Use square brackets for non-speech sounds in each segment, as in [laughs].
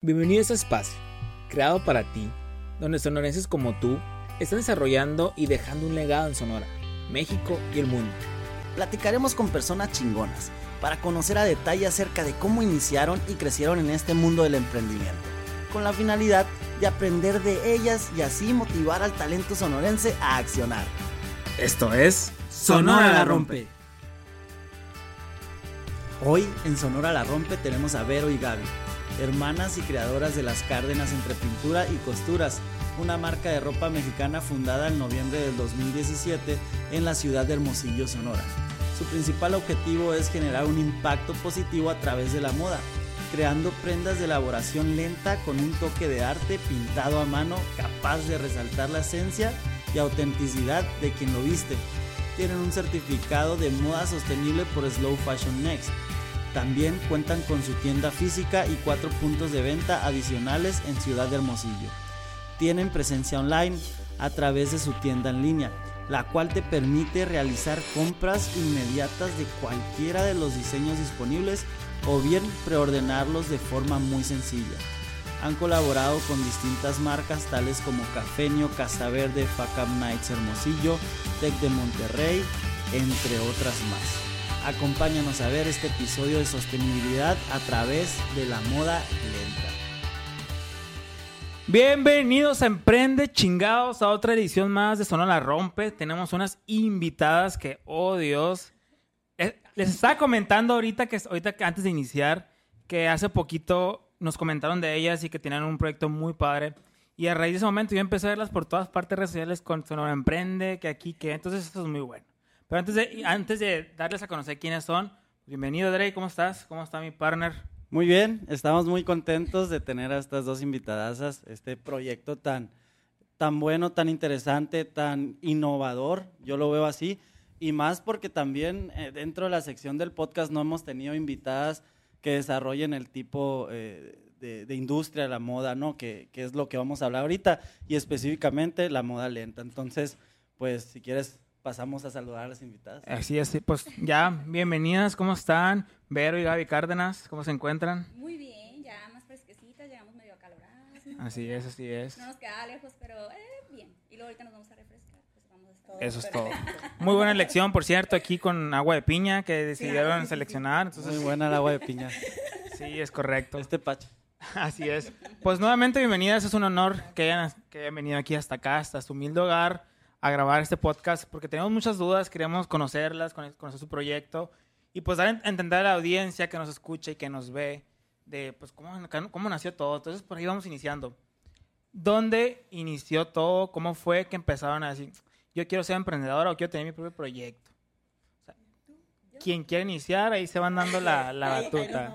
Bienvenido a este espacio, creado para ti, donde sonorenses como tú están desarrollando y dejando un legado en Sonora, México y el mundo. Platicaremos con personas chingonas para conocer a detalle acerca de cómo iniciaron y crecieron en este mundo del emprendimiento, con la finalidad de aprender de ellas y así motivar al talento sonorense a accionar. Esto es Sonora la Rompe. Hoy en Sonora la Rompe tenemos a Vero y Gaby hermanas y creadoras de Las Cárdenas entre pintura y costuras, una marca de ropa mexicana fundada en noviembre del 2017 en la ciudad de Hermosillo, Sonora. Su principal objetivo es generar un impacto positivo a través de la moda, creando prendas de elaboración lenta con un toque de arte pintado a mano capaz de resaltar la esencia y autenticidad de quien lo viste. Tienen un certificado de moda sostenible por Slow Fashion Next también cuentan con su tienda física y cuatro puntos de venta adicionales en Ciudad de Hermosillo. Tienen presencia online a través de su tienda en línea, la cual te permite realizar compras inmediatas de cualquiera de los diseños disponibles o bien preordenarlos de forma muy sencilla. Han colaborado con distintas marcas tales como Cafeño, Casa Verde, Facam Nights Hermosillo, Tech de Monterrey, entre otras más. Acompáñanos a ver este episodio de sostenibilidad a través de la moda lenta. Bienvenidos a Emprende Chingados a otra edición más de Sonora Rompe. Tenemos unas invitadas que, oh Dios, eh, les estaba comentando ahorita que ahorita antes de iniciar que hace poquito nos comentaron de ellas y que tenían un proyecto muy padre. Y a raíz de ese momento yo empecé a verlas por todas partes redes sociales con Sonora Emprende, que aquí, que entonces esto es muy bueno. Pero antes de, antes de darles a conocer quiénes son, bienvenido Drake, ¿cómo estás? ¿Cómo está mi partner? Muy bien, estamos muy contentos de tener a estas dos invitadas, este proyecto tan, tan bueno, tan interesante, tan innovador, yo lo veo así, y más porque también eh, dentro de la sección del podcast no hemos tenido invitadas que desarrollen el tipo eh, de, de, industria, la moda, ¿no? Que, que es lo que vamos a hablar ahorita, y específicamente la moda lenta. Entonces, pues si quieres pasamos a saludar a las invitadas. Así es, pues ya, bienvenidas, ¿cómo están? Vero y Gaby Cárdenas, ¿cómo se encuentran? Muy bien, ya más fresquecitas, llegamos medio acaloradas. Así es, así es. No nos queda lejos, pero eh, bien. Y luego ahorita nos vamos a refrescar. Pues vamos a estar Eso es todo. Muy buena elección, por cierto, aquí con agua de piña que decidieron seleccionar. Entonces, Muy buena el agua de piña. sí, es correcto. Este pacho. [laughs] Así es. Pues nuevamente bienvenidas, es un honor que hayan, que hayan venido aquí hasta acá, hasta su humilde hogar a grabar este podcast porque tenemos muchas dudas, queríamos conocerlas, conocer su proyecto y pues dar a entender a la audiencia que nos escucha y que nos ve de pues cómo, cómo nació todo. Entonces por ahí vamos iniciando. ¿Dónde inició todo? ¿Cómo fue que empezaron a decir, yo quiero ser emprendedora o quiero tener mi propio proyecto? O sea, quien quiere iniciar, ahí se van dando la, la [laughs] batuta.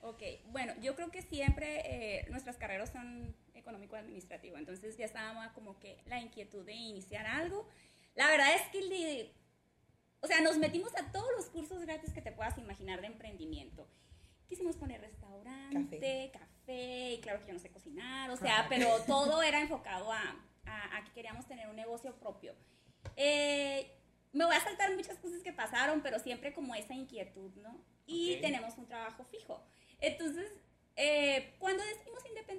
Ok, bueno, yo creo que siempre eh, nuestras carreras son económico-administrativo. Entonces ya estábamos como que la inquietud de iniciar algo. La verdad es que, o sea, nos metimos a todos los cursos gratis que te puedas imaginar de emprendimiento. Quisimos poner restaurante, café, y claro que yo no sé cocinar, o sea, pero [laughs] todo era enfocado a, a, que queríamos tener un negocio propio. Eh, me voy a saltar muchas cosas que pasaron, pero siempre como esa inquietud, ¿no? Y tenemos un trabajo fijo. Entonces, eh, cuando decidimos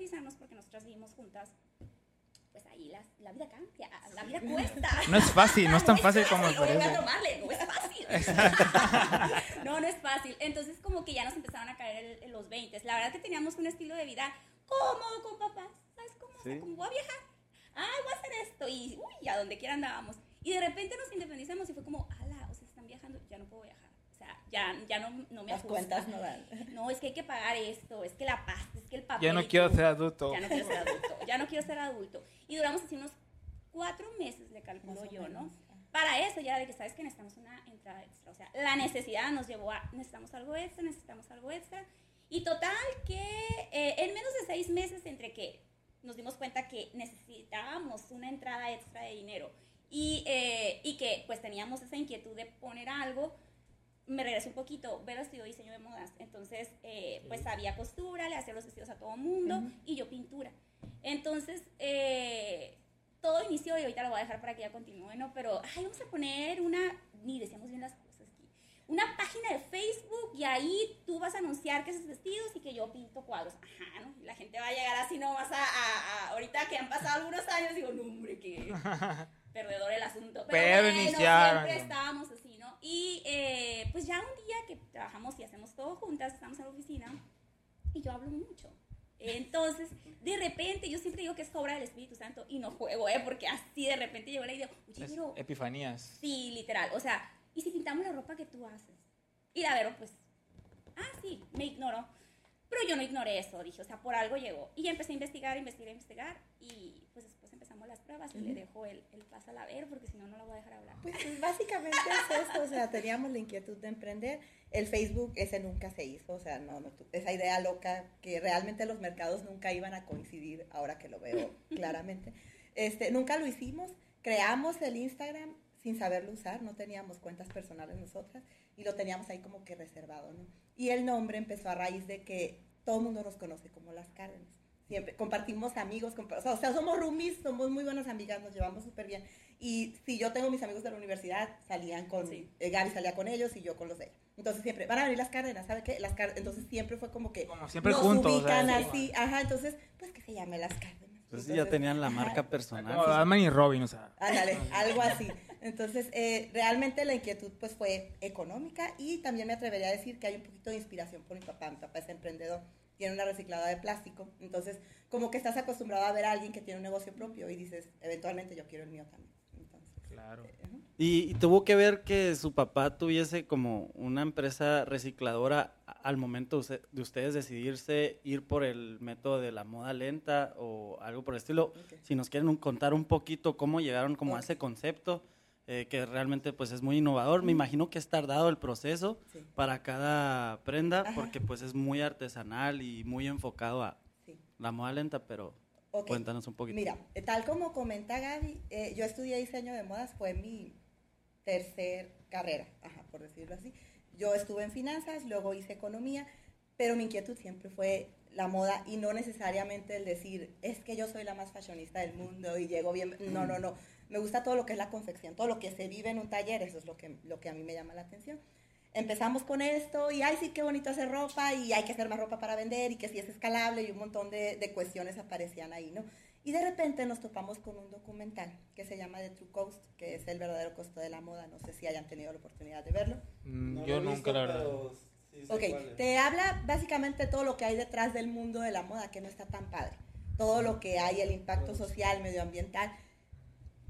independizarnos, porque nosotras vivimos juntas, pues ahí la, la vida cambia, la vida cuesta. No es fácil, no es tan fácil como parece. no es fácil. [laughs] no, no es fácil. Entonces como que ya nos empezaron a caer en los 20. La verdad que teníamos un estilo de vida cómodo con papás. ¿Sabes cómo? ¿Sí? como voy a viajar. Ay, voy a hacer esto. Y uy, a donde quiera andábamos. Y de repente nos independizamos y fue como, ala, o sea, están viajando, ya no puedo viajar ya, ya no, no me Las cuentas no dan. [laughs] No, es que hay que pagar esto, es que la pasta, es que el papel. Ya no quiero ser adulto. Ya no quiero ser adulto, ya no quiero ser adulto. Y duramos así unos cuatro meses, le calculo yo, ¿no? Para eso ya de que sabes que necesitamos una entrada extra. O sea, la necesidad nos llevó a necesitamos algo extra, necesitamos algo extra. Y total que eh, en menos de seis meses entre que nos dimos cuenta que necesitábamos una entrada extra de dinero y, eh, y que pues teníamos esa inquietud de poner algo, me regresé un poquito, Vero estudió diseño de modas, entonces eh, pues sabía costura, le hacía los vestidos a todo mundo y yo pintura. Entonces, eh, todo inició y ahorita lo voy a dejar para que ya continúe, ¿no? Pero, ay, vamos a poner una, ni decíamos bien las cosas aquí, una página de Facebook y ahí tú vas a anunciar que esos vestidos y que yo pinto cuadros. Ajá, ¿no? La gente va a llegar así nomás a, a, ahorita que han pasado algunos años, digo, no, hombre, que [laughs] perdedor el asunto. Pero, bueno, siempre estábamos así. Y eh, pues ya un día que trabajamos y hacemos todo juntas, estamos en la oficina y yo hablo mucho. Entonces, de repente, yo siempre digo que es obra del Espíritu Santo y no juego, ¿eh? Porque así de repente llegó la idea, oye, pero... Epifanías. Sí, literal. O sea, ¿y si pintamos la ropa que tú haces? Y la Vero, pues, ah, sí, me ignoró. Pero yo no ignoré eso, dije, o sea, por algo llegó. Y empecé a investigar, investigar, investigar. Y pues pruebas y le dejo el, el paso a la Vero porque si no, no la voy a dejar hablar. Pues, pues básicamente es esto, o sea, teníamos la inquietud de emprender. El Facebook, ese nunca se hizo, o sea, no, no, esa idea loca que realmente los mercados nunca iban a coincidir, ahora que lo veo [laughs] claramente. Este, nunca lo hicimos, creamos el Instagram sin saberlo usar, no teníamos cuentas personales nosotras y lo teníamos ahí como que reservado, ¿no? Y el nombre empezó a raíz de que todo el mundo nos conoce como las Cárdenas. Siempre compartimos amigos, o sea, somos roomies, somos muy buenas amigas, nos llevamos súper bien. Y si yo tengo mis amigos de la universidad, salían con, sí. Eh, Gaby salía con ellos y yo con los de ella. Entonces siempre, van a venir las Cárdenas, ¿sabe qué? Las Entonces siempre fue como que como siempre nos juntos, ubican así, ajá, entonces, pues que se llame las Cárdenas. Entonces, ya tenían la marca personal. Como Batman y Robin, o sea. Ándale, [laughs] algo así. Entonces, eh, realmente la inquietud pues fue económica y también me atrevería a decir que hay un poquito de inspiración por mi papá. Mi papá es emprendedor, tiene una reciclada de plástico. Entonces, como que estás acostumbrado a ver a alguien que tiene un negocio propio y dices, eventualmente yo quiero el mío también. claro. Eh, y, tuvo que ver que su papá tuviese como una empresa recicladora al momento de ustedes decidirse ir por el método de la moda lenta o algo por el estilo. Si nos quieren contar un poquito cómo llegaron como a ese concepto eh, que realmente pues es muy innovador. Me imagino que es tardado el proceso para cada prenda porque pues es muy artesanal y muy enfocado a la moda lenta, pero cuéntanos un poquito. Mira, tal como comenta Gaby, eh, yo estudié diseño de modas, fue mi tercer carrera, por decirlo así. Yo estuve en finanzas, luego hice economía, pero mi inquietud siempre fue la moda y no necesariamente el decir, es que yo soy la más fashionista del mundo y llego bien. No, no, no me gusta todo lo que es la confección, todo lo que se vive en un taller, eso es lo que, lo que a mí me llama la atención. Empezamos con esto y, ay, sí, qué bonito hacer ropa y hay que hacer más ropa para vender y que si es escalable y un montón de, de cuestiones aparecían ahí, ¿no? Y de repente nos topamos con un documental que se llama The True Cost, que es el verdadero costo de la moda. No sé si hayan tenido la oportunidad de verlo. Mm, yo nunca, la verdad. ok, te habla básicamente todo lo que hay detrás del mundo de la moda, que no está tan padre. Todo lo que hay, el impacto social, medioambiental.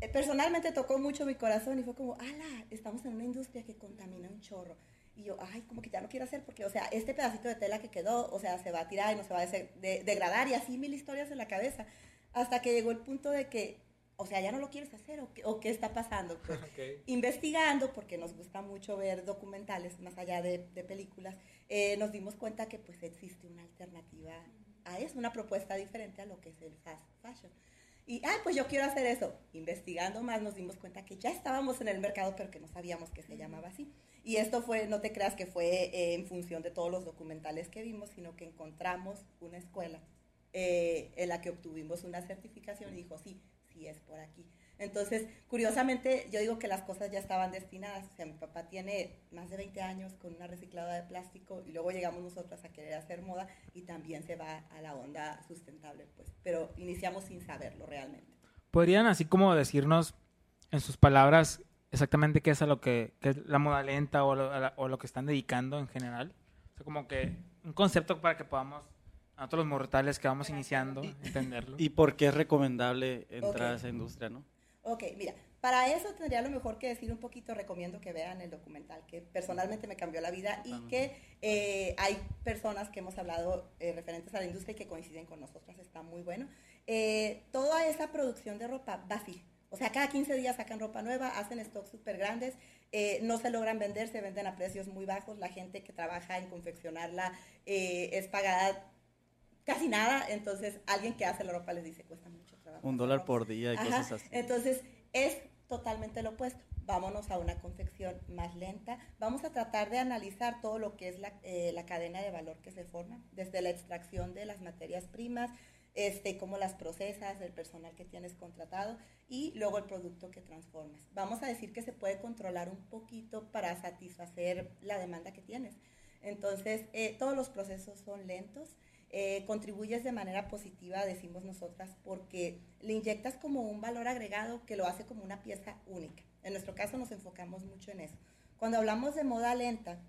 Eh, personalmente tocó mucho mi corazón y fue como, ala, estamos en una industria que contamina un chorro. Y yo, ay, como que ya no quiero hacer porque, o sea, este pedacito de tela que quedó, o sea, se va a tirar y no se va a degradar y así mil historias en la cabeza. Hasta que llegó el punto de que, o sea, ya no lo quieres hacer o, qué, o qué está pasando. Pues, [laughs] Investigando, porque nos gusta mucho ver documentales más allá de, películas, eh, nos dimos cuenta que pues existe una alternativa a eso, una propuesta diferente a lo que es el fast fashion. Y, ay, pues yo quiero hacer eso. Investigando más nos dimos cuenta que ya estábamos en el mercado, pero que no sabíamos que se llamaba así. Y esto fue, no te creas que fue eh, en función de todos los documentales que vimos, sino que encontramos una escuela eh, en la que obtuvimos una certificación y dijo, sí, sí es por aquí. Entonces, curiosamente, yo digo que las cosas ya estaban destinadas. O sea, mi papá tiene más de 20 años con una reciclada de plástico y luego llegamos nosotras a querer hacer moda y también se va a la onda sustentable, pues. Pero iniciamos sin saberlo realmente. ¿Podrían así como decirnos en sus palabras exactamente qué es a lo que, es la moda lenta o lo, o lo que están dedicando en general? O sea, como que un concepto para que podamos a todos los mortales que vamos iniciando, entenderlo. [laughs] ¿Y por qué es recomendable entrar a esa industria, no? Ok, mira, para eso tendría lo mejor que decir un poquito, recomiendo que vean el documental, que personalmente me cambió la vida y que eh, hay personas que hemos hablado eh, referentes a la industria y que coinciden con nosotras, está muy bueno. Eh, toda esa producción de ropa va así, o sea, cada 15 días sacan ropa nueva, hacen stocks súper grandes, no se logran vender, se venden a precios muy bajos, la gente que trabaja en confeccionarla es pagada casi nada, entonces alguien que hace la ropa les dice cuesta mucho trabajo. Un dólar por día y cosas así. Entonces es totalmente lo opuesto. Vámonos a una confección más lenta. Vamos a tratar de analizar todo lo que es la, eh, la cadena de valor que se forma, desde la extracción de las materias primas, este, cómo las procesas, el personal que tienes contratado y luego el producto que transformes. Vamos a decir que se puede controlar un poquito para satisfacer la demanda que tienes. Entonces, eh, todos los procesos son lentos. Eh, contribuyes de manera positiva, decimos nosotras, porque le inyectas como un valor agregado que lo hace como una pieza única. En nuestro caso nos enfocamos mucho en eso. Cuando hablamos de moda lenta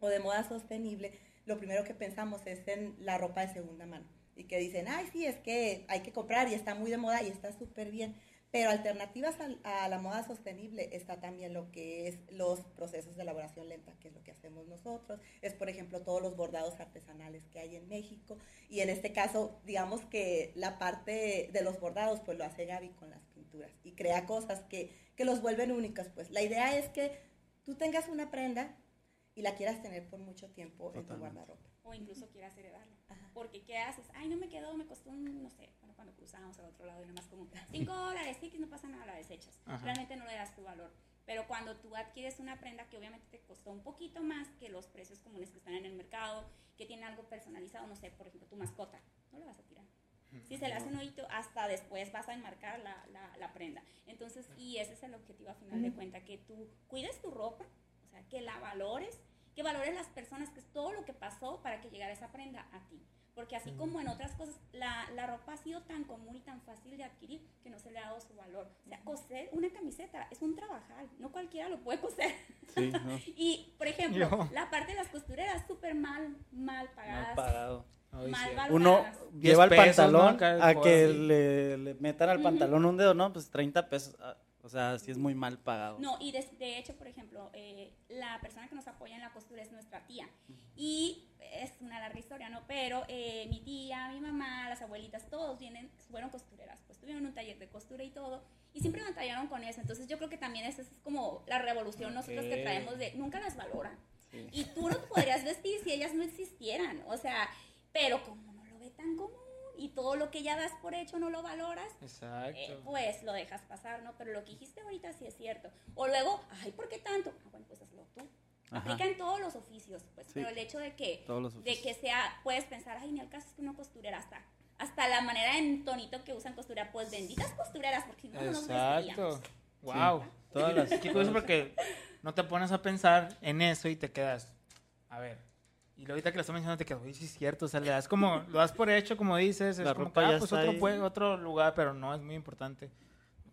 o de moda sostenible, lo primero que pensamos es en la ropa de segunda mano y que dicen, ay, sí, es que hay que comprar y está muy de moda y está súper bien. Pero alternativas a, la moda sostenible está también lo que es los procesos de elaboración lenta, que es lo que hacemos nosotros. Es, por ejemplo, todos los bordados artesanales que hay en México. Y en este caso, digamos que la parte de los bordados, pues lo hace Gaby con las pinturas y crea cosas que, que los vuelven únicas. Pues la idea es que tú tengas una prenda y la quieras tener por mucho tiempo en tu guardarropa. O incluso quieras heredarla. Porque ¿qué haces? Ay, no me quedó, me costó un, no sé, cuando cruzamos al otro lado y más como 5 dólares, sí, que no pasa nada, la desechas. Realmente no le das tu valor. Pero cuando tú adquieres una prenda que obviamente te costó un poquito más que los precios comunes que están en el mercado, que tiene algo personalizado, no sé, por ejemplo, tu mascota, no la vas a tirar. Si se le hace un oído, hasta después vas a enmarcar la, la, la, prenda. Entonces, y ese es el objetivo a final de cuenta, que tú cuides tu ropa, o sea, que la valores, que valores las personas, que es todo lo que pasó para que llegara esa prenda a ti. Porque así como en otras cosas, la, la, ropa ha sido tan común y tan fácil de adquirir que no se le ha dado su valor. O sea, coser una camiseta es un trabajar, no cualquiera lo puede coser. Sí, [laughs] y, por ejemplo, la parte de las costureras súper mal, mal pagadas. Mal pagado. Mal Uno lleva el pantalón a que le, le, metan al pantalón un dedo, ¿no? Pues 30 pesos. O sea, sí es muy mal pagado. No, y de, de hecho, por ejemplo, eh, la persona que nos apoya en la costura es nuestra tía. Y es una larga historia, ¿no? Pero eh, mi tía, mi mamá, las abuelitas, todos vienen, fueron costureras. Pues tuvieron un taller de costura y todo. Y siempre batallaron con eso. Entonces yo creo que también esa es como la revolución nosotros que traemos de nunca las valoran. Y tú no podrías vestir si ellas no existieran. O sea, pero como no lo ve tan común y todo lo que ya das por hecho no lo valoras, eh, pues lo dejas pasar, ¿no? Pero lo que dijiste ahorita sí es cierto. O luego, ay, ¿por qué tanto? Ah, bueno, pues hazlo tú. Aplica en todos los oficios, pues, pero el hecho de que, de que sea, puedes pensar, ay, ni al caso es que una costurera hasta, hasta la manera en tonito que usan costura, pues benditas costureras, porque no nos Exacto. Wow. Todas las... Qué porque no te pones a pensar en eso y te quedas, a ver, y ahorita que lo estoy mencionando te quedas, uy, sí es cierto, o sea, le das como, lo das por hecho, como dices, es como, ah, pues otro, otro lugar, pero no, es muy importante.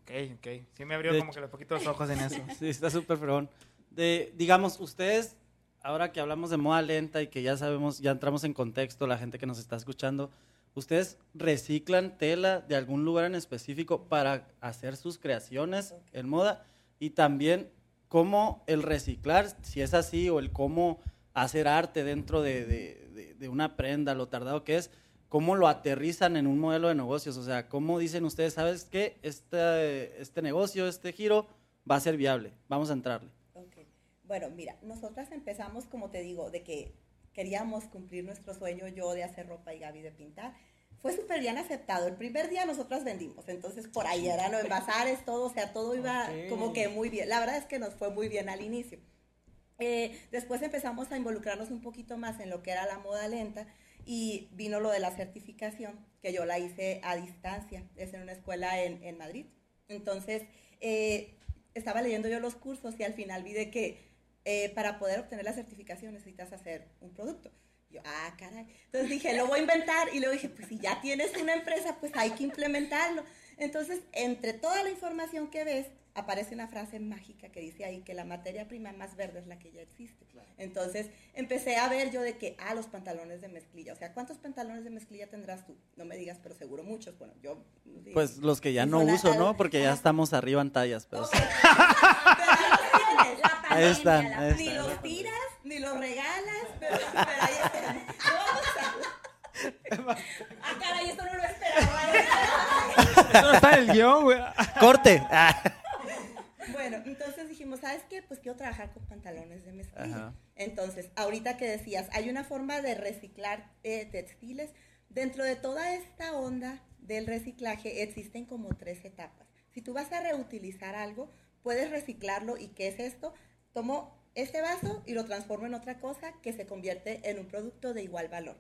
Ok, ok. Sí me abrió como que los poquitos ojos en eso. [laughs] sí, está súper perón. De, digamos, ustedes, ahora que hablamos de moda lenta y que ya sabemos, ya entramos en contexto, la gente que nos está escuchando, ¿ustedes reciclan tela de algún lugar en específico para hacer sus creaciones en moda? Y también, ¿cómo el reciclar, si es así, o el cómo hacer arte dentro de, una prenda, lo tardado que es, cómo lo aterrizan en un modelo de negocios, o sea, cómo dicen ustedes, ¿sabes qué? Este, este negocio, este giro va a ser viable, vamos a entrarle. Bueno, mira, nosotras empezamos, como te digo, de que queríamos cumplir nuestro sueño yo de hacer ropa y Gaby de pintar. Fue súper bien aceptado. El primer día nosotras vendimos, entonces por ahí eran los bazares, todo, o sea, todo iba como que muy bien. La verdad es que nos fue muy bien al inicio. Eh, después empezamos a involucrarnos un poquito más en lo que era la moda lenta y vino lo de la certificación, que yo la hice a distancia, es en una escuela en, en Madrid. Entonces, eh, estaba leyendo yo los cursos y al final vi de que eh, para poder obtener la certificación necesitas hacer un producto. Yo, ah, caray. Entonces dije, lo voy a inventar. Y luego dije, pues si ya tienes una empresa, pues hay que implementarlo. Entonces, entre toda la información que ves, aparece una frase mágica que dice ahí que la materia prima más verde es la que ya existe. Entonces empecé a ver yo de que, ah, los pantalones de mezclilla. O sea, ¿cuántos pantalones de mezclilla tendrás tú? No me digas, pero seguro muchos. Bueno, yo... Pues los que ya no uso, ¿no? Porque ya estamos arriba en tallas. Pero, ahí están, Ni los tiras, ni los regalas, pero, ahí están. ah, caray, esto no lo esperaba. Eso no está en el guion, güey. Corte. Bueno, entonces dijimos, ¿sabes qué? Pues quiero trabajar con pantalones de mezclilla. Entonces, ahorita que decías, hay una forma de reciclar eh, textiles. Dentro de toda esta onda del reciclaje existen como tres etapas. Si tú vas a reutilizar algo, puedes reciclarlo. ¿Y qué es esto? Tomo este vaso y lo transformo en otra cosa que se convierte en un producto de igual valor.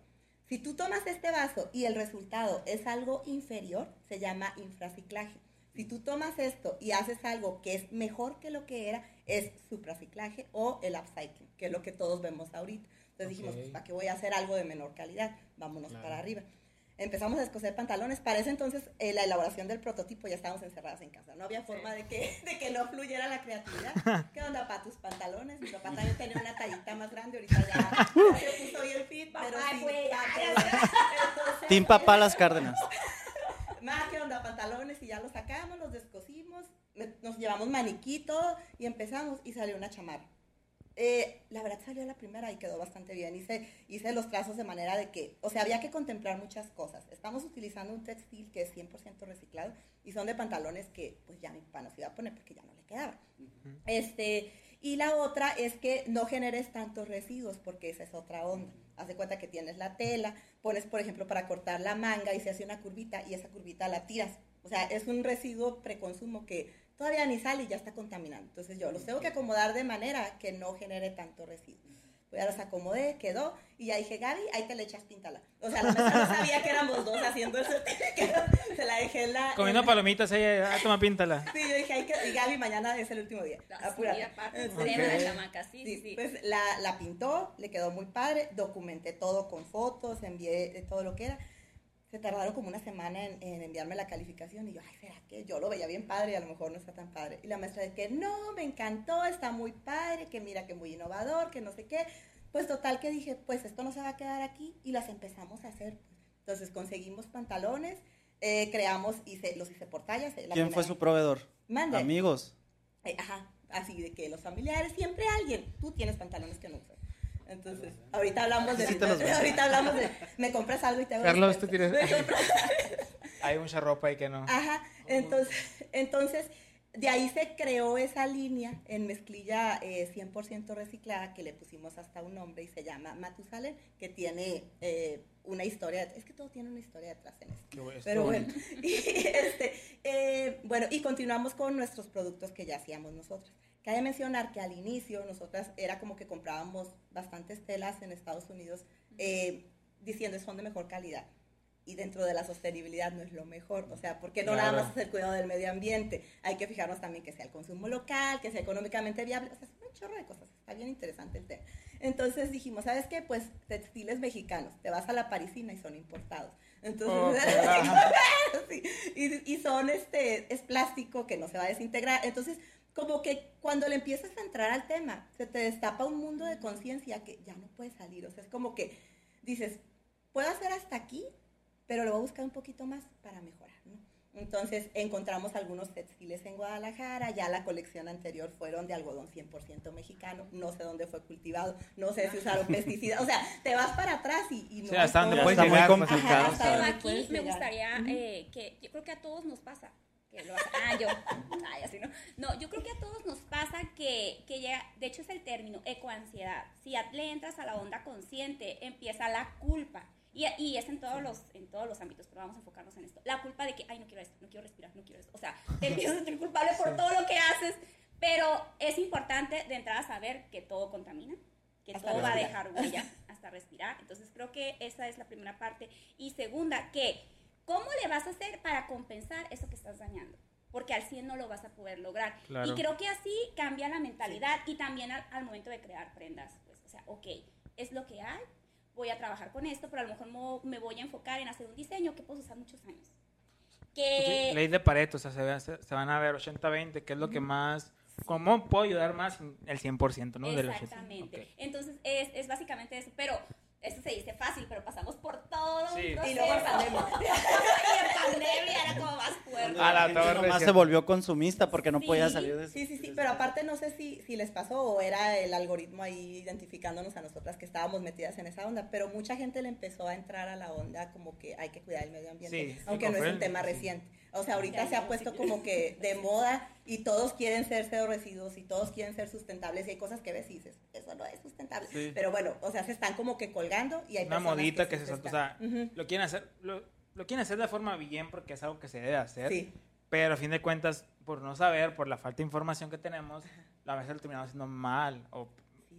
Si tú tomas este vaso y el resultado es algo inferior, se llama infraciclaje. Si tú tomas esto y haces algo que es mejor que lo que era, es supraciclaje o el upcycling, que es lo que todos vemos ahorita. Entonces dijimos, pues, ¿para qué voy a hacer algo de menor calidad? Vámonos para arriba empezamos a escoser pantalones. Para ese entonces, eh, la elaboración del prototipo ya estábamos encerradas en casa. No había forma de, que, [laughs] de que no fluyera la creatividad. [laughs] ¿Qué onda para tus pantalones? Mi papá también tenía una tallita más grande, ahorita ya, [laughs] se puso bien fit, pero sí. Entonces, Team Papá Las Cárdenas. Más, ¿qué onda? Pantalones y ya los sacamos, los descosimos, nos llevamos maniquito y empezamos y salió una chamarra. Eh, la verdad salió la primera y quedó bastante bien. Hice, hice los trazos de manera de que, o sea, había que contemplar muchas cosas. Estamos utilizando un textil que es 100% reciclado y son de pantalones que pues ya mi papá no se iba a poner porque ya no le quedaban. este, y la otra es que no generes tantos residuos porque esa es otra onda. Haz de cuenta que tienes la tela, pones, por ejemplo, para cortar la manga y se hace una curvita y esa curvita la tiras. O sea, es un residuo preconsumo que todavía ni sale y ya está contaminando. Entonces yo los tengo que acomodar de manera que no genere tanto residuo. Pues ya los acomodé, quedó, y ya dije, Gaby, ahí te le echas píntala. O sea, la mesa no sabía que éramos dos haciendo eso, [laughs] se la dejé en la... Comiendo palomitas, ella, ah, toma píntala. [laughs] Sí, yo dije, que, y Gaby, mañana es el último día. Apúrate. Sí, la chamaca, sí, sí, sí. Pues la, la pintó, le quedó muy padre, documenté todo con fotos, envié todo lo que era se tardaron como una semana en, enviarme la calificación y yo, ay, ¿será que yo lo veía bien padre y a lo mejor no está tan padre? Y la maestra de que no, me encantó, está muy padre, que mira que muy innovador, que no sé qué. Pues total que dije, pues esto no se va a quedar aquí y las empezamos a hacer. Entonces conseguimos pantalones, eh, creamos, hice, los hice por tallas. Eh, ¿Quién fue su proveedor? Amigos. Eh, ajá, así de que los familiares, siempre alguien, tú tienes pantalones que no usas. Entonces, ahorita hablamos de. [laughs] ahorita hablamos de. Me compras algo y te hago. Carlos, tú tienes. [laughs] [laughs] Hay mucha ropa ahí que no. Ajá. Entonces, entonces, de ahí se creó esa línea en mezclilla 100% eh, reciclada que le pusimos hasta un nombre y se llama Matusalem, que tiene eh, una historia. Es que todo tiene una historia detrás en esto. Pero bueno. Y, este, eh, bueno, y continuamos con nuestros productos que ya hacíamos nosotros. Cabe mencionar que al inicio nosotras era como que comprábamos bastantes telas en Estados Unidos eh, diciendo son de mejor calidad. Y dentro de la sostenibilidad no es lo mejor. O sea, porque no nada más es el cuidado del medio ambiente. Hay que fijarnos también que sea el consumo local, que sea económicamente viable. O sea, es un chorro de cosas. Está bien interesante el tema. Entonces dijimos, ¿sabes qué? Pues textiles mexicanos. Te vas a la parisina y son importados. Entonces, [laughs] [laughs] y, y, son, este, es plástico que no se va a desintegrar. Entonces, como que cuando le empiezas a entrar al tema, se te destapa un mundo de conciencia que ya no puede salir. O sea, es como que dices, puedo hacer hasta aquí, pero lo voy a buscar un poquito más para mejorar, ¿no? Entonces encontramos algunos textiles en Guadalajara, ya la colección anterior fueron de algodón 100% mexicano, no sé dónde fue cultivado, no sé si usaron [laughs] pesticidas, o sea, te vas para atrás y, y no... Sí, hasta donde está muy complicado. pero aquí me gustaría eh, que, yo creo que a todos nos pasa, que lo ah, yo, ay, así no. No, yo creo que a todos nos pasa que, que llega, de hecho es el término, ecoansiedad. Si le entras a la onda consciente, empieza la culpa. Y, y, es en todos, los, en todos los ámbitos, pero vamos a enfocarnos en esto. La culpa de que, ay, no quiero esto, no quiero respirar, no quiero esto. O sea, te [laughs] empiezas a sentir culpable por todo lo que haces, pero es importante de entrada saber que todo contamina, que todo va a dejar huella hasta respirar. Entonces creo que esa es la primera parte. Y segunda, que ¿Cómo le vas a hacer para compensar eso que estás dañando? Porque al 100 no lo vas a poder lograr. Y creo que así cambia la mentalidad y también al, momento de crear prendas. Pues, o sea, ok, es lo que hay, voy a trabajar con esto, pero a lo mejor me voy a enfocar en hacer un diseño que puedo usar muchos años. Que... Ley de Pareto, o sea, se, van a ver 80-20, que es lo que más... ¿Cómo puedo ayudar más el 100%, ¿no? Exactamente. Entonces, es, es básicamente eso. Pero esto se dice fácil, pero pasamos por todo sí. Y luego en pandemia. [laughs] y en pandemia era como más fuerte. A la torre. Más se volvió consumista porque no podía salir de eso. Sí, sí, sí, pero aparte no sé si, si les pasó o era el algoritmo ahí identificándonos a nosotras que estábamos metidas en esa onda, pero mucha gente le empezó a entrar a la onda como que hay que cuidar el medio ambiente, aunque no es un tema reciente. O sea, ahorita se ha puesto como que de moda y todos quieren ser cero residuos y todos quieren ser sustentables y hay cosas que ves y dices, eso no es sustentable. Pero bueno, o sea, se están como que colgando y hay Una modita que, se, o sea, lo quieren hacer, lo, quieren hacer de forma bien porque es algo que se debe hacer. Sí. Pero a fin de cuentas, por no saber, por la falta de información que tenemos, la veces lo terminamos haciendo mal o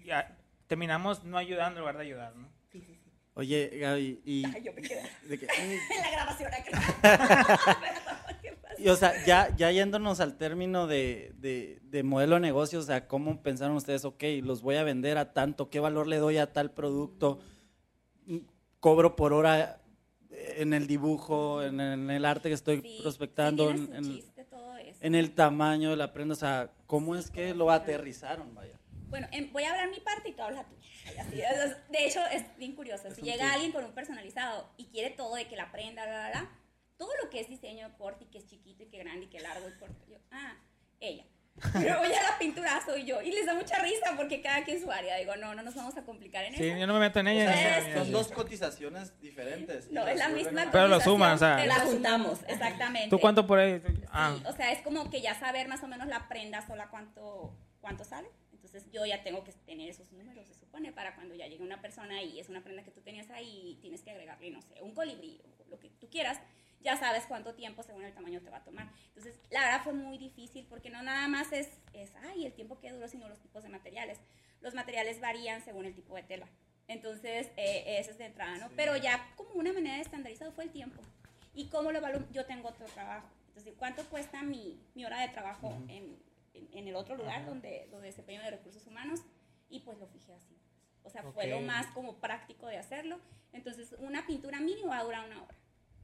ya, terminamos no ayudando en lugar de ayudar, ¿no? Sí, sí, sí. Oye, Gaby, y... Ay, yo me quedé de [laughs] la grabación acá. [laughs] [laughs] Y o sea, ya, ya yéndonos al término de, de- de modelo de negocio, o sea, ¿cómo pensaron ustedes, ok, los voy a vender a tanto, qué valor le doy a tal producto, cobro por hora en el dibujo, en, el- en el arte que estoy Sí, prospectando, sí en, en- chiste en el tamaño de la prenda, o sea, ¿cómo es que lo aterrizaron, vaya? Bueno, em, voy a hablar mi parte y tú hablas la tuya. De hecho, es bien curioso. [laughs] Si llega alguien con un personalizado y quiere todo de que la prenda, bla, bla, bla, todo lo que es diseño de corte y que es chiquito y que grande y que largo y corto, yo, ah, ella. Pero [laughs] ya la pintura soy yo. Y les da mucha risa porque cada quien su área. Digo, no, no nos vamos a complicar en Sí, eso. yo no me meto en ella. Pues, sí. mira, Son dos cotizaciones diferentes. No, es la misma Pero lo suman, o sea. pero La juntamos. Exactamente. ¿Tú cuánto por ahí? Ah, Sí, o sea, es como que ya saber más o menos la prenda sola cuánto, cuánto sale. Entonces yo ya tengo que tener esos números, se supone, para cuando ya llegue una persona y es una prenda que tú tenías ahí y tienes que agregarle, no sé, un colibrí o lo que tú quieras, ya sabes cuánto tiempo según el tamaño te va a tomar. Entonces, la verdad fue muy difícil porque no nada más es, es ay, el tiempo que duró, sino los tipos de materiales. Los materiales varían según el tipo de tela. Entonces, eh, eso es de entrada, ¿no? Pero ya como una manera de estandarizado fue el tiempo. ¿Y cómo lo evalúo? Yo tengo otro trabajo. Entonces, ¿cuánto cuesta mi, mi hora de trabajo en, en, en el otro lugar donde, donde desempeño de recursos humanos? Y pues lo fijé así. O sea, fue lo más como práctico de hacerlo. Entonces, una pintura mínimo va a durar una hora.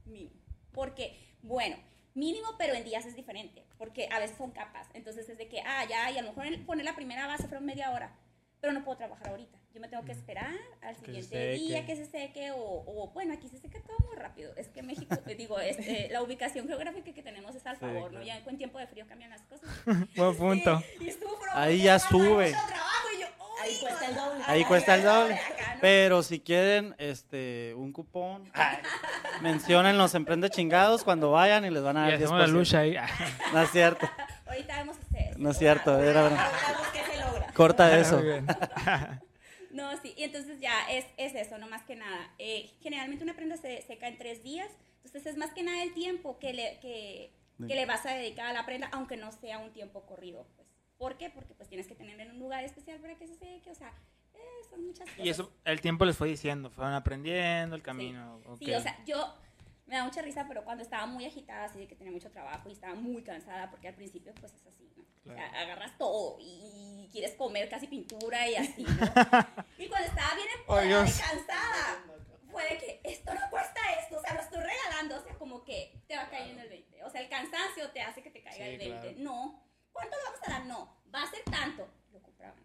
Mínimo. Porque, bueno, mínimo, pero en días es diferente. Porque a veces son capas. Entonces es de que, ah, ya, y a lo mejor poner la primera base fueron media hora. Pero no puedo trabajar ahorita. Yo me tengo que esperar al siguiente día que se seque. O, o, bueno, aquí se seca todo muy rápido. Es que México, [laughs] eh, digo, este, la ubicación geográfica que tenemos es al favor, ¿no? Ya en tiempo de frío cambian las cosas. [laughs] buen punto. Y, y sufro Ahí ya sube. mucho trabajo, Ahí "Uy, cuesta el doble. Ahí cuesta el doble. Pero si quieren este un cupón, mencionen los emprende chingados cuando vayan y les van a dar hacemos la 10%. lucha ahí. No es cierto. Ahorita vamos a hacer eso. No es cierto, era vemos qué se logra. Corta eso. Muy bien. No, sí, y entonces ya es, es eso, no más que nada. Eh, generalmente una prenda se seca en tres días, entonces es más que nada el tiempo que le, que, que le vas a dedicar a la prenda, aunque no sea un tiempo corrido. Pues. ¿Por qué? Porque pues tienes que tener en un lugar especial para que se seque, o sea, eh, son muchas cosas. Y eso, el tiempo les fue diciendo, fueron aprendiendo el camino. Sí, ok. o sea, yo me da mucha risa, pero cuando estaba muy agitada, así de que tenía mucho trabajo y estaba muy cansada, porque al principio pues es así, ¿no? O sea, Claro. agarras todo y quieres comer casi pintura y así, ¿no? [laughs] y cuando estaba bien Oh, y cansada, fue de que esto no cuesta esto, o sea, lo estoy regalando, o sea, como que te va cayendo el 20. O sea, el cansancio te hace que te caiga Sí, el 20. claro. No, ¿cuánto le vamos a dar? No, va a ser tanto. Lo compraban.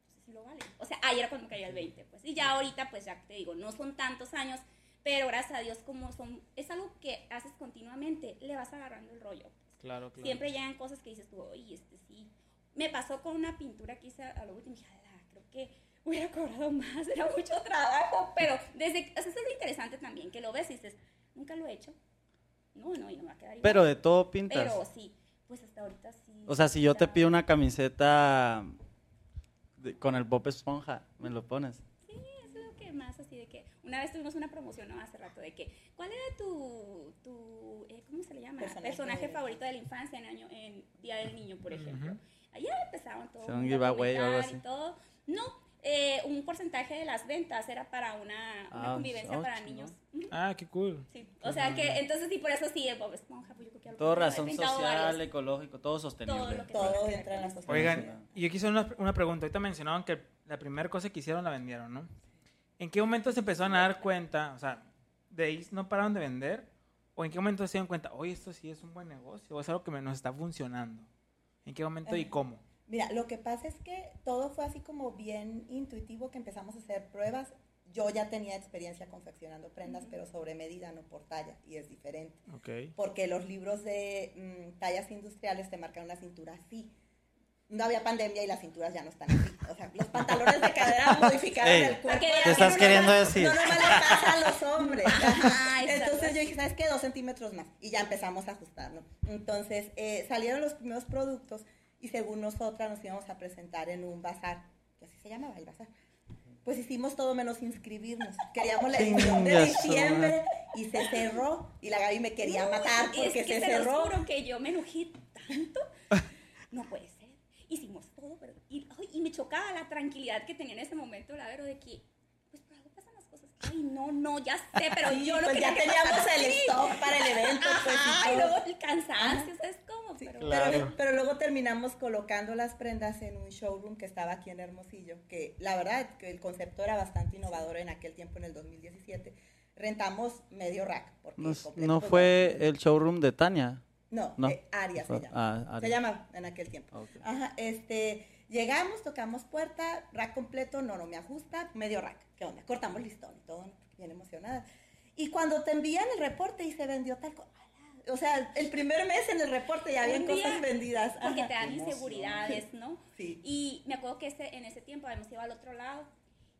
Entonces sí lo vale. O sea, ahí era cuando caía el 20, pues. Y ya ahorita, pues ya te digo, no son tantos años, pero gracias a Dios, como son, es algo que haces continuamente, le vas agarrando el rollo. pues. Claro, claro. Siempre llegan cosas que dices tú, oye, este sí. Me pasó con una pintura que hice a lo último y dije, "Ala, creo que hubiera cobrado más, era mucho trabajo, pero desde, o sea, eso es lo interesante también, que lo ves y dices, nunca lo he hecho. No, no, y no me va a quedar igual. Pero de todo pintas. Pero sí, pues hasta ahorita sí. O sea, si yo te pido una camiseta de- con el Bob Esponja, ¿me lo pones? Sí, eso es lo que más así de que. Una vez tuvimos una promoción ¿no? hace rato de que. ¿Cuál era tu. tu eh, ¿Cómo se le llama? Personaje Personaje, de- favorito de la infancia en, año, en Día del Niño, por ejemplo. Ujú. Allá empezaron todo. Un giveaway o algo así. y todo. No, eh, un porcentaje de las ventas era para una, una Ah, convivencia oh, para niños. Ujú. Ah, qué cool. Sí, o sea que entonces sí, por eso sí, Bob Esponja, pues yo creo que algo Todo razón social, varios. ecológico, todo sostenible. Todo lo que Todo entra en la sociedad. Oigan, y yo quise una, una pregunta. Ahorita mencionaban que la primera cosa que hicieron la vendieron, ¿no? ¿En qué momento se empezaron a dar cuenta? O sea, ¿de ahí no pararon de vender? ¿O en qué momento se dieron cuenta, oye, esto sí es un buen negocio? ¿O es algo que me- nos está funcionando? ¿En qué momento y Ajá. cómo? Mira, lo que pasa es que todo fue así como bien intuitivo que empezamos a hacer pruebas. Yo ya tenía experiencia confeccionando prendas, pero sobre medida, no por talla, y es diferente. Ok. Porque los libros de mm, tallas industriales te marcan una cintura así. No había pandemia y las cinturas ya no están así. O sea, los pantalones de cadera [laughs] modificaron Ey, el cuerpo. ¿qué ¿Qué estás No queriendo decir? No nomás le pasa a los hombres. Ajá. Entonces yo dije, ¿sabes qué? Dos centímetros más. Y ya empezamos a ajustar, ¿no? Entonces eh, salieron los primeros productos y según nosotras nos íbamos a presentar en un bazar, que así se llamaba el bazar. Pues hicimos todo menos inscribirnos. Queríamos la edición de diciembre y se cerró. Y la Gaby me quería matar Y es porque que se te cerró. juro que yo me enojé tanto. No puede ser. Hicimos todo, pero. Y, y me chocaba la tranquilidad que tenía en ese momento, la verdad, de que. Pues por algo pasan las cosas ay, no, no, ya sé, pero yo no pues quería ya que teníamos el así. stock para el evento. pues, y luego el cansancio, ¿sabes cómo? Sí, Pero, Claro. pero, pero luego terminamos colocando las prendas en un showroom que estaba aquí en Hermosillo, que la verdad que el concepto era bastante innovador en aquel tiempo, en el 2017. Rentamos medio rack. Porque No, completo, no pues, fue el showroom de Tania. No, no. eh, Aria se llama. ah, Aria. Se llama en aquel tiempo. Ok. Ajá, este, llegamos, tocamos puerta, rack completo, no, no me ajusta, medio rack. ¿Qué onda? Cortamos listón y todo, bien emocionada. Y cuando te envían el reporte y se vendió tal cosa, o sea, el primer mes en el reporte ya día, cosas vendidas. porque Ajá. te dan inseguridades, ¿no? Sí. Y me acuerdo que ese, en ese tiempo habíamos ido al otro lado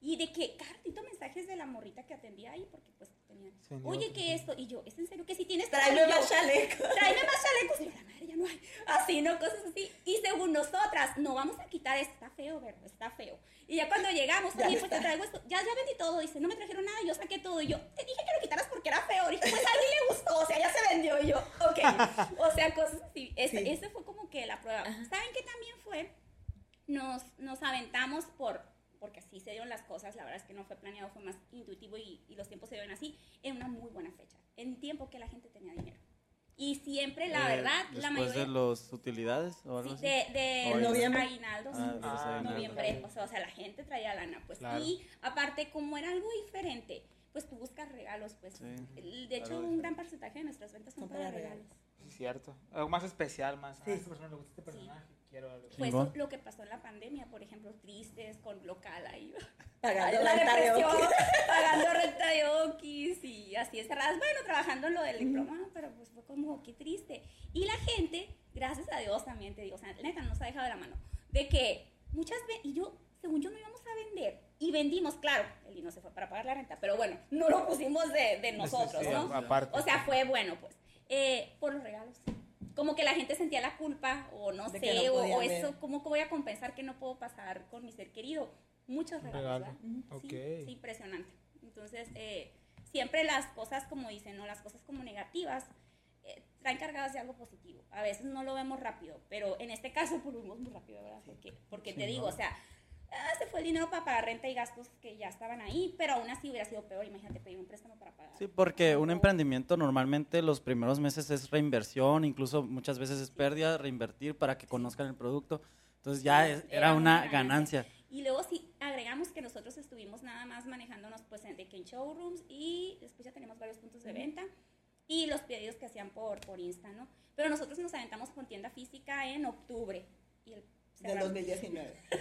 y de que cada ratito mensajes de la morrita que atendía ahí, porque pues tenían, Señor, oye, ¿qué esto? Y yo, ¿es en serio que si tienes Tráeme trabajo?" Y más chalecos. tráeme más chalecos. Y yo, la madre, ya no hay. Así, ¿no? Cosas así. Y según nosotras, no vamos a quitar esto. Está feo, ¿verdad? Está feo. Y ya cuando llegamos, Ya oye, pues te traigo esto. Ya, ya vendí todo. Dice, no me trajeron nada. Yo saqué todo. Y yo, te dije que lo quitaras porque era feo. Dije, pues a alguien le gustó. O sea, ya se vendió. Y yo, ok. [laughs] O sea, cosas así. Ese, Sí. ese fue como que la prueba. ¿Saben qué también fue? Nos, nos aventamos por porque así se dieron las cosas, la verdad es que no fue planeado, fue más intuitivo y, y los tiempos se dieron así, en una muy buena fecha, en tiempo que la gente tenía dinero. Y siempre, la Eh, verdad, la Después mayoría... de los utilidades o algo Sí, así. de, de los Noviembre. aguinaldos, Ah, de ah, noviembre, o sea, o sea, la gente traía lana, pues. Claro. Y aparte, como era algo diferente, pues tú buscas regalos, pues. Sí, de hecho, un gran porcentaje de nuestras ventas son Son para para regalos. Sí, cierto. Algo más especial, más. Sí. a esta persona le gusta este personaje. Quiero algo. Pues lo que pasó en la pandemia, por ejemplo, tristes, con local ahí. [laughs] Pagando la renta de [laughs] pagando renta de Oquis y así encerradas. Bueno, trabajando en lo del diploma, pero pues fue como qué triste. Y la gente, gracias a Dios también te digo, o sea, neta, no nos ha dejado de la mano. De que muchas veces, y yo, según yo, no íbamos a vender. Y vendimos, claro, el dinero se fue para pagar la renta, pero bueno, no lo pusimos de, de nosotros, Sí, ¿no? aparte. O sea, fue bueno, pues. Eh, por los regalos. Como que la gente sentía la culpa, o no De sé, no o, eso, ¿cómo que voy a compensar que no puedo pasar con mi ser querido? Muchos regalos, regalo. ¿verdad? Ok. Sí, sí, impresionante. Entonces, eh, siempre las cosas, como dicen, ¿no? Las cosas como negativas, eh, traen cargadas de algo positivo. A veces no lo vemos rápido, pero en este caso [laughs] pues, lo vimos muy rápido, ¿verdad? Porque, porque te digo, o sea, ah, se fue el dinero para pagar renta y gastos que ya estaban ahí, pero aún así hubiera sido peor. Imagínate pedir un préstamo para pagar. Sí, porque un emprendimiento normalmente los primeros meses es reinversión, incluso muchas veces es pérdida, reinvertir para que conozcan el producto. Entonces ya Sí, es- era una ganancia. ganancia. Y luego si agregamos que nosotros estuvimos nada más manejándonos pues en, de que en showrooms y después ya tenemos varios puntos de venta y los pedidos que hacían por, por Insta, ¿no? Pero nosotros nos aventamos con tienda física en octubre. Y el, Del cerramos. 2019. [laughs]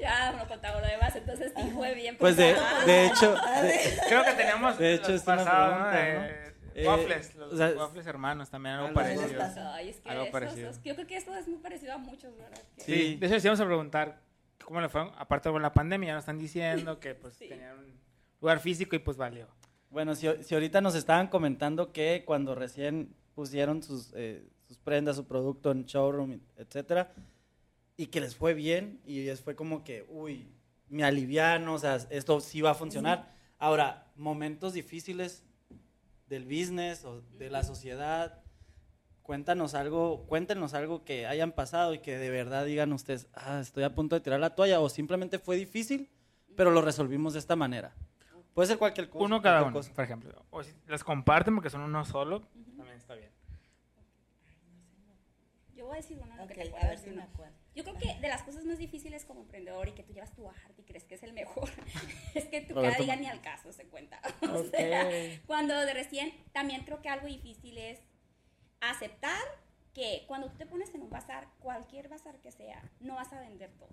Ya no contaba lo demás, entonces sí fue bien. Pues de, de hecho, [laughs] de- Creo que teníamos. De hecho, los es una pasados, ¿no? pregunta, De- Eh, waffles, los o sea, waffles hermanos también, algo así. parecido. Ay, es que Algo eso- parecido. eso- yo creo que esto es muy parecido a muchos, ¿verdad? Sí. Sí. de hecho, les íbamos a preguntar cómo le fue, aparte con la pandemia, ya nos están diciendo que pues Sí. tenían un lugar físico y pues valió. bueno, si, si ahorita nos estaban comentando que cuando recién pusieron sus, eh, sus prendas, su producto en showroom, etcétera, y que les fue bien, y fue como que, uy, me aliviano, o sea, esto sí va a funcionar. Ahora, momentos difíciles del business o de la sociedad, cuéntanos algo, cuéntenos algo que hayan pasado y que de verdad digan ustedes, ah, estoy a punto de tirar la toalla, o simplemente fue difícil, pero lo resolvimos de esta manera. Puede ser cualquier cosa. Uno cada uno, cosa. por ejemplo. O si las comparten porque son uno solo, también está bien. Voy a decir uno, lo que te a ver si. Yo creo que de las cosas más difíciles como emprendedor y que tú llevas tu arte y crees que es el mejor, [laughs] [laughs] es que tu Roberto cada día ni al caso se cuenta. [laughs] O sea, cuando de recién, también creo que algo difícil es aceptar que cuando tú te pones en un bazar, cualquier bazar que sea, no vas a vender todo.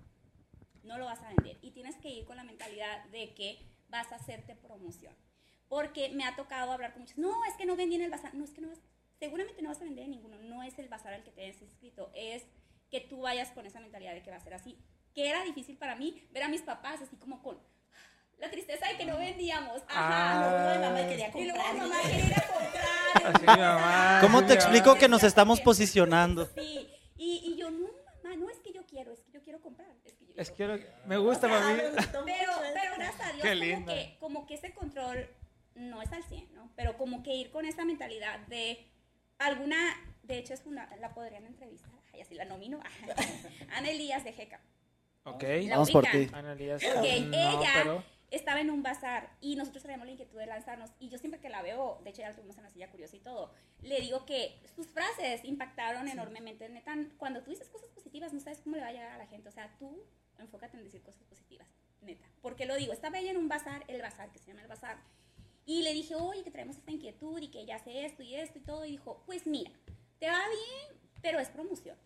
No lo vas a vender. Y tienes que ir con la mentalidad de que vas a hacerte promoción. Porque me ha tocado hablar con muchos, no, es que no vendí en el bazar. No, es que no vas, seguramente no vas a vender en ninguno. No es el bazar al que te hayas inscrito. Es que tú vayas con esa mentalidad de que va a ser así. Que era difícil para mí ver a mis papás así como con la tristeza de que no vendíamos. Ajá. Ah. Luego mi mamá quería Y luego comprar. mamá quería ir a comprar. Así, mi mamá. ¿Cómo te explico que nos estamos posicionando? Sí, y, y yo, no, mamá, no es que yo quiero, es que yo quiero comprar. Es que yo Es quiero que me gusta, Ah, me gustó Pero, pero gracias a Dios, Qué como que, como que ese control no es al 100, ¿no? Pero como que ir con esa mentalidad de alguna, de hecho es una, la podrían entrevistar, ay, así la nomino, [laughs] Ana Elías de Jeca. Ok. La Vamos por ubican. ti. Ana Elías. Ok, no, ella pero- estaba en un bazar y nosotros traíamos la inquietud de lanzarnos y yo siempre que la veo, de hecho ya la tuvimos en la silla curiosa y todo, le digo que sus frases impactaron enormemente. Neta, cuando tú dices cosas positivas no sabes cómo le va a llegar a la gente, o sea, tú enfócate en decir cosas positivas, neta. Porque lo digo, estaba ella en un bazar, el bazar, que se llama el bazar, y le dije, oye, que traemos esta inquietud y que ella hace esto y esto y todo, y dijo, pues mira, te va bien, pero es promoción.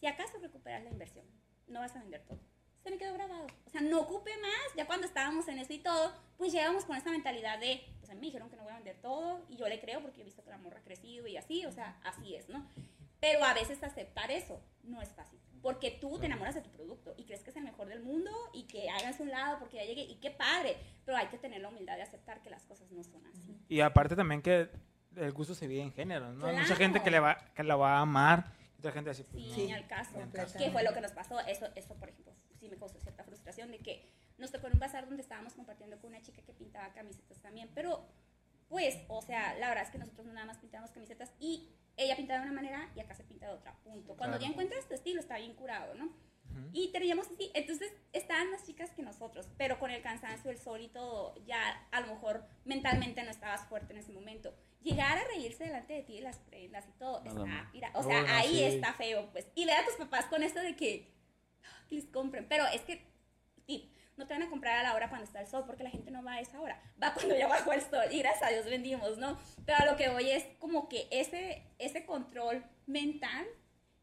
Si acaso recuperas la inversión, no vas a vender todo se me quedó grabado. O sea, no ocupe más. Ya cuando estábamos en eso y todo, pues llegamos con esa mentalidad de, pues a mí me dijeron que no voy a vender todo y yo le creo porque he visto que la morra ha crecido y así, o sea, así es, ¿no? Pero a veces aceptar eso no es fácil. Porque tú te enamoras de tu producto y crees que es el mejor del mundo y que hagas un lado porque ya llegue y qué padre. Pero hay que tener la humildad de aceptar que las cosas no son así. Y aparte también que el gusto se vive en género, ¿no? Hay mucha gente que, le va, que la va a amar y otra gente así. Pues, sí, al caso. ¿Qué fue lo que nos pasó? Eso, eso por ejemplo, sí me causó cierta frustración de que nos tocó en un bazar donde estábamos compartiendo con una chica que pintaba camisetas también, pero pues, o sea, la verdad es que nosotros no nada más pintábamos camisetas y ella pintaba de una manera y acá se pinta de otra, punto. Cuando ya encuentras tu estilo está bien curado, ¿no? Y teníamos así, entonces estaban más chicas que nosotros, pero con el cansancio, el sol y todo, ya a lo mejor mentalmente no estabas fuerte en ese momento. Llegar a reírse delante de ti de las prendas y todo, está, mira, o sea, ahí está feo, pues. Y ver a tus papás con esto de que, les compren. Pero es que, no te van a comprar a la hora cuando está el sol, porque la gente no va a esa hora, va [laughs] cuando ya bajó el sol, y gracias a Dios vendimos, ¿no? Pero a lo que voy es como que ese, ese control mental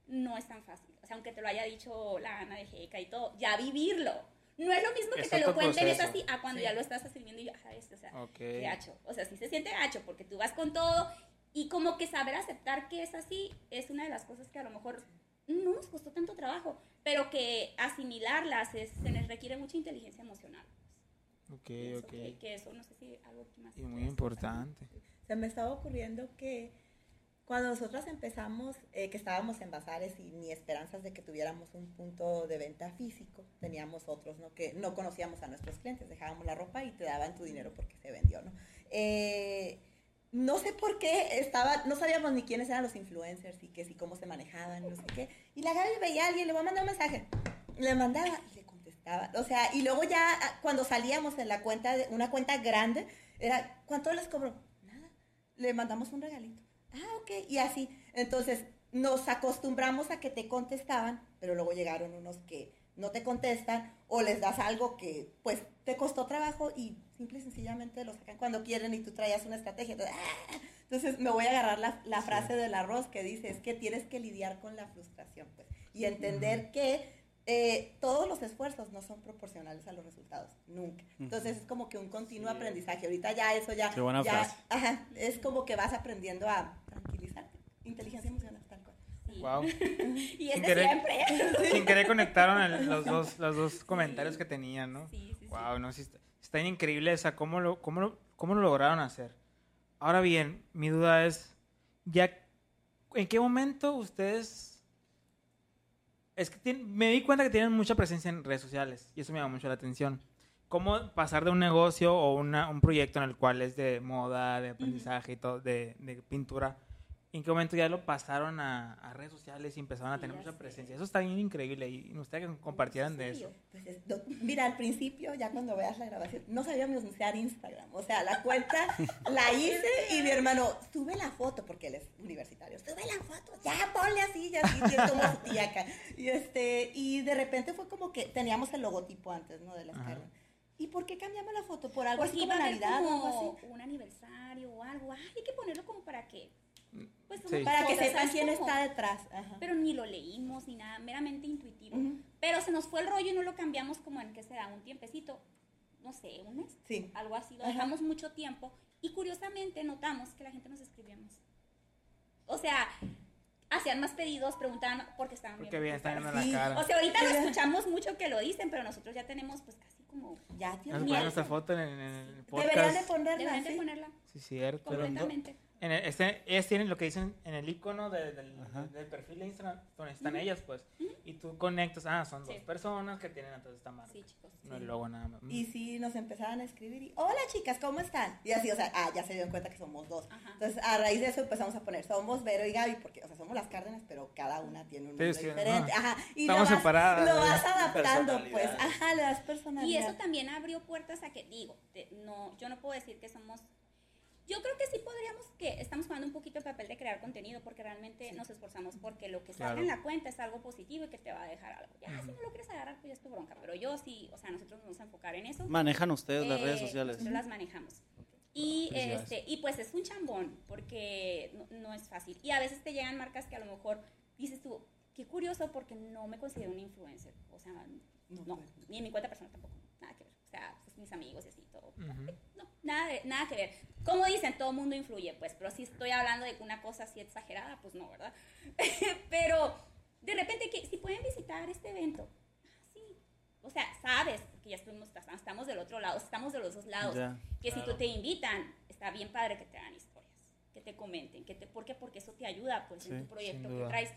no es tan fácil. O sea, aunque te lo haya dicho la Ana de Jeca y todo, ya vivirlo. No es lo mismo que te lo cuenten, es así, a cuando ya lo estás escribiendo y ya, ¿sabes? O sea, okay. O sea, sí se siente gacho, porque tú vas con todo y como que saber aceptar que es así es una de las cosas que a lo mejor no nos costó tanto trabajo, pero que asimilarlas es, se les requiere mucha inteligencia emocional. Ok, ok. Que, eso, no sé si algo más. Y muy importante. Se me estaba ocurriendo que cuando nosotros empezamos, eh, que estábamos en bazares y ni esperanzas de que tuviéramos un punto de venta físico, teníamos otros, ¿no? Que no conocíamos a nuestros clientes, dejábamos la ropa y te daban tu dinero porque se vendió, ¿no? Eh, no sé por qué estaba, no sabíamos ni quiénes eran los influencers y que si cómo se manejaban, no sé qué. Y la Gaby veía a alguien, le voy a mandar un mensaje. Le mandaba y le contestaba. O sea, y luego ya ah, cuando salíamos en la cuenta, de, una cuenta grande, era, ¿cuánto les cobró? Nada. Le mandamos un regalito. Ah, ok. Y así. Entonces, nos acostumbramos a que te contestaban, pero luego llegaron unos que no te contestan o les das algo que pues te costó trabajo y simple y sencillamente lo sacan cuando quieren y tú traías una estrategia. Entonces, ¡ah! me voy a agarrar la, la frase del arroz que dice, es que tienes que lidiar con la frustración pues, y entender que eh, todos los esfuerzos no son proporcionales a los resultados, nunca. Entonces es como que un continuo aprendizaje. Ahorita ya eso ya, ya ajá, es como que vas aprendiendo a tranquilizarte. Inteligencia emocional. Wow. [laughs] y sin querer, siempre. sin querer [laughs] conectaron los dos, los dos comentarios que tenían, ¿no? Sí, sí, wow, no, sí, está, increíble esa, ¿cómo lo, cómo, lo, ¿cómo lo lograron hacer? Ahora bien, mi duda es, ya, ¿en qué momento ustedes... Es que me di cuenta que tienen mucha presencia en redes sociales y eso me llama mucho la atención. ¿Cómo pasar de un negocio o una, un proyecto en el cual es de moda, de aprendizaje y todo, de, de pintura, ¿En qué momento ya lo pasaron a, redes sociales y empezaron a tener mucha presencia? Eso está bien increíble y me gustaría que compartieran de eso. Pues mira, al principio, ya cuando veas la grabación, no sabíamos usar Instagram. O sea, la cuenta [laughs] la hice y mi hermano, sube la foto, porque él es universitario, sube la foto, ya ponle así, ya así, como su tía acá. Y, este, y de repente fue como que teníamos el logotipo antes, ¿no? De las carnes. ¿Y por qué cambiamos la foto? ¿Por algo así como Navidad o algo así? Un aniversario o algo. Ay, hay que ponerlo como para que pues para que sepan quién está detrás. Pero ni lo leímos ni nada, meramente intuitivo. Pero se nos fue el rollo y no lo cambiamos como en que se da un tiempecito, no sé, un mes, sí. algo así. Lo dejamos mucho tiempo y curiosamente notamos que la gente nos escribía más. O sea, hacían más pedidos, preguntaban por qué estaban Porque bien. están la cara. O sea, ahorita lo escuchamos mucho que lo dicen, pero nosotros ya tenemos pues casi como... Ya tienen nuestra foto en, el podcast. Deberían de ponerla. Deberían de ponerla. Sí, cierto. Completamente. En el- este, ellas tienen lo que dicen en el icono de- del, del perfil de Instagram, donde están ellas, pues. Y tú conectas, ah, son dos Sí. personas que tienen entonces esta marca. Sí, chicos. No el logo nada más. Y sí, nos empezaban a escribir y, hola chicas, ¿cómo están? Y así, o sea, ah, ya se dieron cuenta que somos dos. Ajá. Entonces, a raíz de eso empezamos a poner, somos Vero y Gaby, porque, o sea, somos las Cárdenas, pero cada una tiene un Sí, nombre sí, diferente. ajá. Ajá. Y Estamos lo vas, separadas, Lo vas adaptando, pues. Ajá, le das Y personalidad. eso también abrió puertas a que, digo, te- no, yo no puedo decir que somos... Yo creo que sí podríamos, que estamos jugando un poquito el papel de crear contenido porque realmente nos esforzamos porque lo que Claro. sale en la cuenta es algo positivo y que te va a dejar algo. Ya, si no lo quieres agarrar, pues ya es tu bronca. Pero yo sí, o sea, nosotros nos vamos a enfocar en eso. Manejan ustedes las Eh, redes sociales. Nosotros las manejamos. Y, este, y pues es un chambón, porque no, no es fácil. Y a veces te llegan marcas que a lo mejor dices tú, qué curioso, porque no me considero una influencer. O sea, no, No, pues. ni en mi cuenta personal tampoco, nada que ver. O sea, pues mis amigos y así, todo. No, nada, de- nada que ver. Como dicen, todo mundo influye, pues, pero si estoy hablando de una cosa así exagerada, pues no, ¿verdad? [laughs] pero de repente, que si pueden visitar este evento, ah, sí. O sea, sabes, porque ya estuvimos, estamos del otro lado, estamos de los dos lados. Que si tú te invitan, está bien padre que te hagan historias, que te comenten, que te, ¿por qué? Porque eso te ayuda, pues, Sí, en tu proyecto que traes.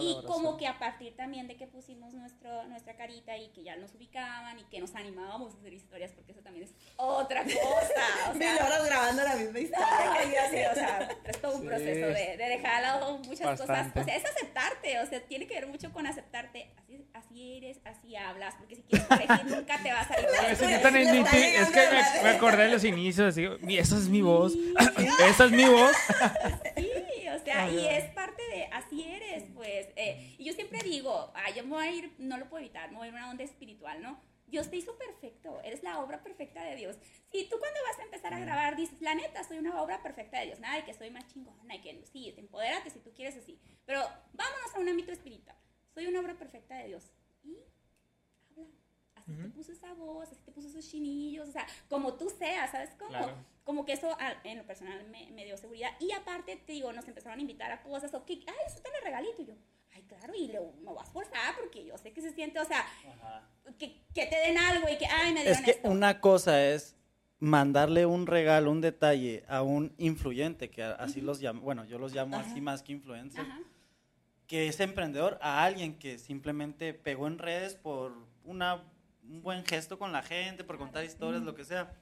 Y como que a partir también de que pusimos nuestro, nuestra carita y que ya nos ubicaban y que nos animábamos a hacer historias, porque eso también es otra cosa. [laughs] Mil horas grabando la misma historia. o sea, es todo un Sí. proceso de, de dejar a lado muchas Bastante. cosas. O sea, es aceptarte, o sea, tiene que ver mucho con aceptarte. Así, así eres, así hablas, porque si quieres corregir [laughs] nunca te va a salir. Es que mí- es que me, acordé de los [laughs] inicios, así, "Mi- esa es mi voz, esa es mi voz. [laughs] Sí, o sea, y es parte de, así eres, pues. eh, y yo siempre digo, ah, yo me voy a ir, no lo puedo evitar, me voy a ir a una onda espiritual, ¿no? Dios te hizo perfecto, eres la obra perfecta de Dios. Si tú cuando vas a empezar a grabar dices, la neta, soy una obra perfecta de Dios, nada de que soy más chingona, y que sí, te empodérate si tú quieres así. Pero vámonos a un ámbito espiritual. Soy una obra perfecta de Dios. Y. Así te puso esa voz, así te puso esos chinillos, o sea, como tú seas, ¿sabes cómo? Claro. Como que eso a- en lo personal me, me dio seguridad. Y aparte, te digo, nos empezaron a invitar a cosas, o que, ay, eso te el regalito. Y yo, ay, claro, y lo, me voy a esforzar porque yo sé que se siente, o sea, que, que te den algo y que, ay, me dieron Es que esto. una cosa es mandarle un regalo, un detalle a un influyente, que así los llamo, bueno, yo los llamo así más que influencer, Ajá. que es emprendedor, a alguien que simplemente pegó en redes por una, un buen gesto con la gente, por contar historias, lo que sea.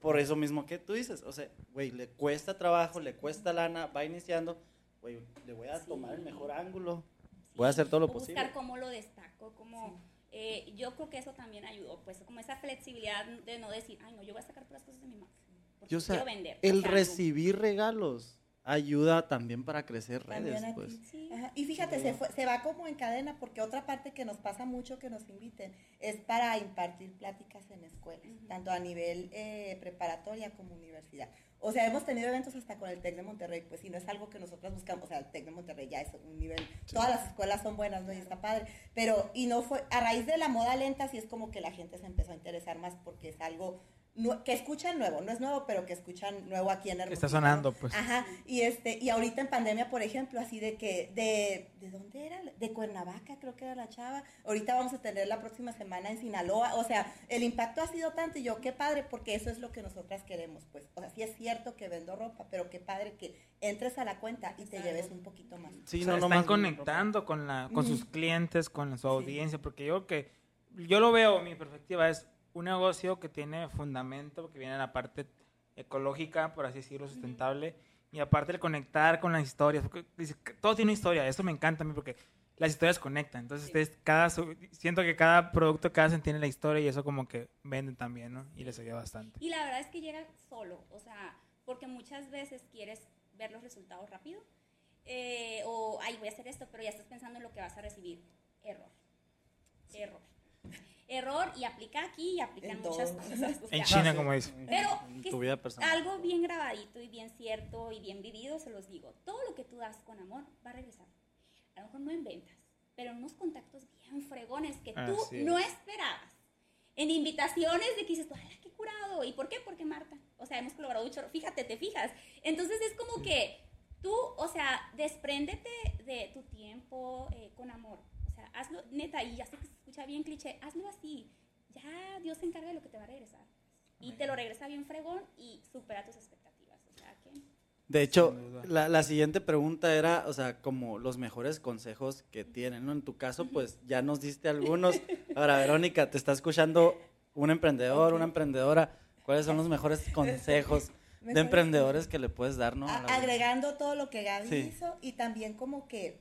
Por eso mismo que tú dices, o sea, güey, le cuesta trabajo, le cuesta lana, va iniciando, güey, le voy a tomar el mejor ángulo, voy a hacer todo lo O posible. Buscar cómo lo destaco, como... eh, yo creo que eso también ayudó, pues como esa flexibilidad de no decir, ay, no, yo voy a sacar puras cosas de mi marca. Porque Y, o sea, quiero vender. el O sea, recibir regalos ayuda también para crecer También redes, aquí. pues. Sí. Ajá, Y fíjate, se, fue- se va como en cadena porque otra parte que nos pasa mucho que nos inviten es para impartir pláticas en escuelas, tanto a nivel eh, preparatoria como universidad. O sea, hemos tenido eventos hasta con el TEC de Monterrey, pues si no es algo que nosotros buscamos, o sea, el TEC de Monterrey ya es un nivel, todas las escuelas son buenas, ¿no? Y está padre, pero, y no fue, a raíz de la moda lenta, sí es como que la gente se empezó a interesar más porque es algo que escuchan nuevo, no es nuevo, pero que escuchan nuevo aquí en Hermosillo. Está sonando, pues. Ajá, y este, y ahorita en pandemia, por ejemplo, así de que, de, ¿de dónde era? De Cuernavaca, creo que era la chava. Ahorita vamos a tener la próxima semana en Sinaloa. O sea, el impacto ha sido tanto y yo, qué padre, porque eso es lo que nosotras queremos, pues. O sea, sí es cierto que vendo ropa, pero qué padre que entres a la cuenta y te lleves un poquito más. Sí, O sea, no, no están más conectando con, la, con sus clientes, con su audiencia, porque yo que yo lo veo, mi perspectiva es un negocio que tiene fundamento, que viene de la parte ecológica, por así decirlo, sustentable, y aparte el conectar con las historias, porque todo tiene una historia, eso me encanta a mí porque las historias conectan, entonces ustedes cada siento que cada producto que hacen tiene la historia y eso como que venden también, ¿no? Y les ayuda bastante. Y la verdad es que llega solo, o sea, porque muchas veces quieres ver los resultados rápido, eh, o, ay, voy a hacer esto, pero ya estás pensando en lo que vas a recibir. Error. Error. Error y aplica aquí y aplica en, muchas cosas. o En China, como dice. Pero que tu vida personal. algo bien grabadito y bien cierto y bien vivido, se los digo. Todo lo que tú das con amor va a regresar. A lo mejor no en ventas, pero en unos contactos bien fregones que tú Así no es. esperabas. En invitaciones de que dices, tú, ¡ay, qué curado! ¿Y por qué? Porque Marta. O sea, hemos colaborado mucho. Fíjate, te fijas. Entonces es como que tú, o sea, despréndete de tu tiempo eh, con amor. O sea, hazlo, neta, y ya sé que escucha bien cliché, hazlo así. Ya Dios se encarga de lo que te va a regresar. Y te lo regresa bien fregón y supera tus expectativas. O sea que. De hecho, la, la, siguiente pregunta era, o sea, como los mejores consejos que tienen, ¿no? En tu caso, pues ya nos diste algunos. [laughs] Ahora, Verónica, te está escuchando un emprendedor, una emprendedora. ¿Cuáles son los [laughs] mejores consejos de emprendedores que le puedes dar, no? agregando todo lo que Gaby hizo y también como que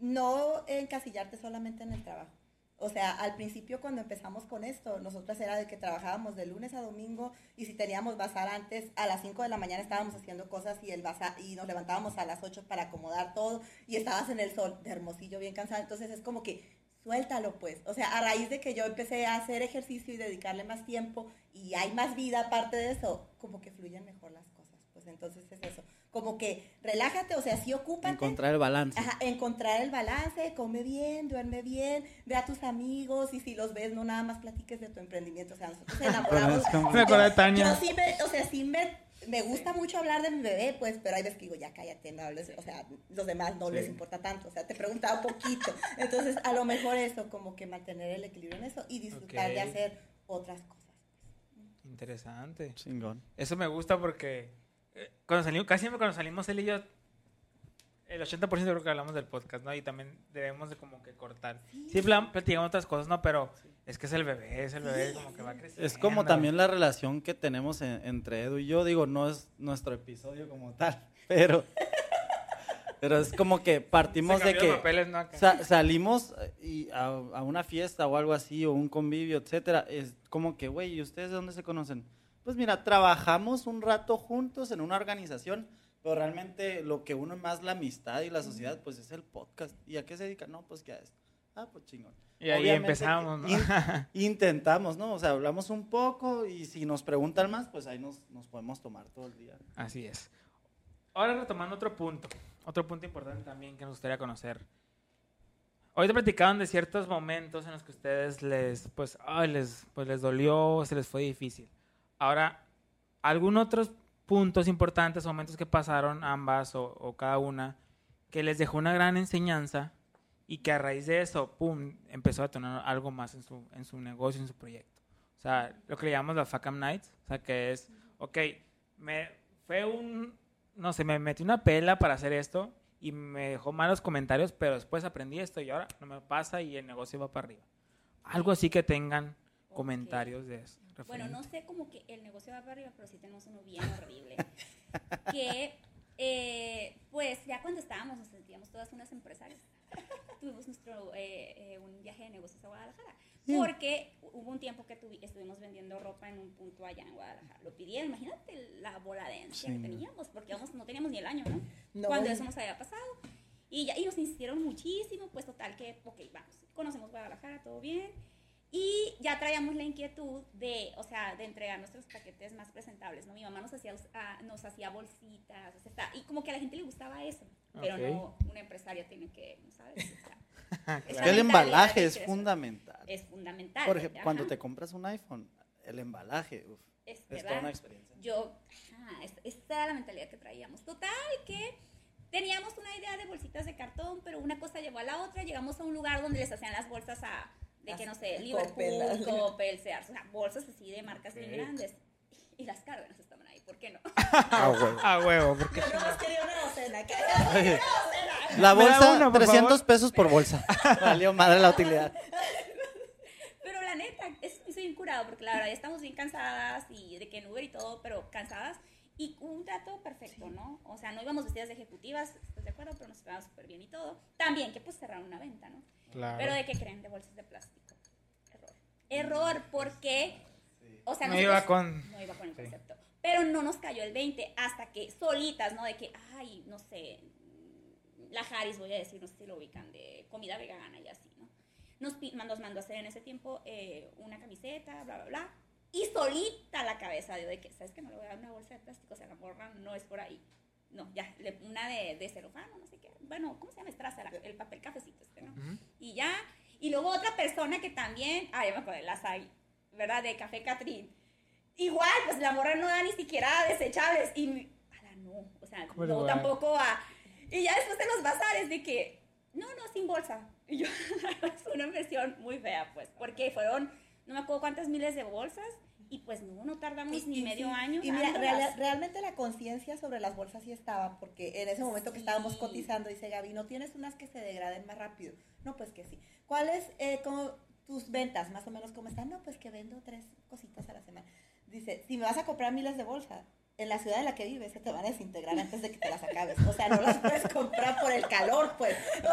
no encasillarte solamente en el trabajo. O sea, al principio cuando empezamos con esto, nosotras era de que trabajábamos de lunes a domingo y si teníamos bazar antes, a las 5 de la mañana estábamos haciendo cosas y el bazar, y nos levantábamos a las 8 para acomodar todo y estabas en el sol de hermosillo bien cansado. Entonces es como que suéltalo pues. O sea, a raíz de que yo empecé a hacer ejercicio y dedicarle más tiempo y hay más vida aparte de eso, como que fluyen mejor las cosas. Pues entonces es eso como que relájate, o sea, sí ocúpate. Encontrar el balance. Ajá, encontrar el balance, come bien, duerme bien, ve a tus amigos y si los ves, no nada más platiques de tu emprendimiento. O sea, nosotros [laughs] enamoramos. me acuerdo de Tania. Yo sí me, o sea, sí me, me gusta mucho hablar de mi bebé, pues, pero hay veces que digo, ya cállate, no hables, o sea, los demás no les importa tanto, o sea, te preguntaba un poquito. Entonces, a lo mejor eso, como que mantener el equilibrio en eso y disfrutar de hacer otras cosas. Interesante. Chingón. Eso me gusta porque cuando salimos, casi siempre cuando salimos él y yo, el 80% creo que hablamos del podcast, ¿no? Y también debemos de como que cortar. Sí, platicamos otras cosas, ¿no? Pero es que es el bebé, es el bebé como que va creciendo. Es como también la relación que tenemos entre Edu y yo. Digo, no es nuestro episodio como tal, [laughs] pero... Pero es como que partimos de que salimos y a, a, una fiesta o algo así, o un convivio, etcétera. Es como que, güey, ¿y ustedes de dónde se conocen? Pues mira, trabajamos un rato juntos en una organización, pero realmente lo que uno más la amistad y la sociedad, pues es el podcast. ¿Y a qué se dedica? No, pues que a esto. Ah, pues chingón. Y ahí empezamos, ¿no? [laughs] intentamos, ¿no? O sea, hablamos un poco y si nos preguntan más, pues ahí nos, nos podemos tomar todo el día. Así es. Ahora retomando otro punto, otro punto importante también que nos gustaría conocer. Hoy te platicaban de ciertos momentos en los que ustedes les, pues, ay, les, pues les dolió, se les fue difícil. Ahora, algunos otros puntos importantes, momentos que pasaron ambas o, cada una, que les dejó una gran enseñanza y que a raíz de eso, pum, empezó a tener algo más en su, en su negocio, en su proyecto. O sea, lo que le llamamos la Facam Nights, o sea, que es, ok, me, fue un, no sé, me metí una pela para hacer esto y me dejó malos comentarios, pero después aprendí esto y ahora no me pasa y el negocio va para arriba. Algo así que tengan comentarios de eso. Bueno, no sé cómo que el negocio va para arriba, pero sí tenemos uno bien horrible. [laughs] que, eh, pues, ya cuando estábamos, nos sentíamos todas unas empresarias. [laughs] Tuvimos nuestro, eh, eh, un viaje de negocios a Guadalajara. Porque hubo un tiempo que estuvimos vendiendo ropa en un punto allá en Guadalajara. Lo pidieron, imagínate la bola de que teníamos, porque no teníamos ni el año, ¿no? Cuando eso nos había pasado. Y, ya, y nos insistieron muchísimo, pues total que, ok, vamos, conocemos Guadalajara, todo bien y ya traíamos la inquietud de, o sea, de entregar nuestros paquetes más presentables, ¿no? Mi mamá nos hacía, ah, nos hacía bolsitas, o sea, está, y como que a la gente le gustaba eso, pero no una empresaria tiene que, ¿sabes? [laughs] es que el embalaje es fundamental. Es fundamental. Por ejemplo, cuando te compras un iPhone, el embalaje, uf, es, toda una experiencia. Yo, esta era la mentalidad que traíamos. Total, que teníamos una idea de bolsitas de cartón, pero una cosa llevó a la otra, llegamos a un lugar donde les hacían las bolsas a de que no sé, Liverpool, Coppel, Sears, o sea, bolsas así de marcas bien grandes. Y las cárdenas estaban ahí, ¿por qué no? A [laughs] huevo. A huevo, porque Yo más quería una docena. La bolsa, 300 pesos por bolsa. [laughs] Valió madre la utilidad. Pero la neta, es, estoy bien curado, porque la verdad ya estamos bien cansadas y de que en Uber y todo, pero cansadas. Y un trato perfecto, ¿no? O sea, no íbamos vestidas de ejecutivas, ¿estás de acuerdo? Pero nos quedaba súper bien y todo. También que pues cerraron una venta, ¿no? Pero de qué creen, de bolsas de plástico. Error. Error, porque, o sea, no iba con... No iba con el concepto. Pero no nos cayó el 20 hasta que solitas, ¿no? De que, ay, no sé, la Harris, voy a decir, no sé si lo ubican, de comida vegana y así, ¿no? Nos, nos mandó a hacer en ese tiempo eh, una camiseta, bla, bla, bla. Y solita la cabeza de, de que, ¿sabes que No le voy a dar una bolsa de plástico, o sea, la morra no es por ahí. No, ya, una de, de celofano, no sé qué. Bueno, ¿cómo se llama? Estraza, el papel cafecito este, ¿no? Y ya. Y luego otra persona que también, ah, ya me acuerdo, las hay, ¿verdad? De Café Catrín. Igual, pues la morra no da ni siquiera desechables. Y, ala, no, o sea, no tampoco a... Y ya después de los bazares de que, no, no, sin bolsa. Y yo, [laughs] es una versión muy fea, pues, porque fueron, no me acuerdo cuántas miles de bolsas y pues no, no tardamos ni medio año. Y mira, realmente la conciencia sobre las bolsas sí estaba, porque en ese momento que estábamos cotizando, dice Gaby, ¿no tienes unas que se degraden más rápido? No, pues que sí. ¿Cuáles, eh, como tus ventas, más o menos, cómo están? No, pues que vendo tres cositas a la semana. Dice, si me vas a comprar miles de bolsas, en la ciudad en la que vives se te van a desintegrar antes de que te las acabes. O sea, no las puedes comprar por el calor, pues. [laughs]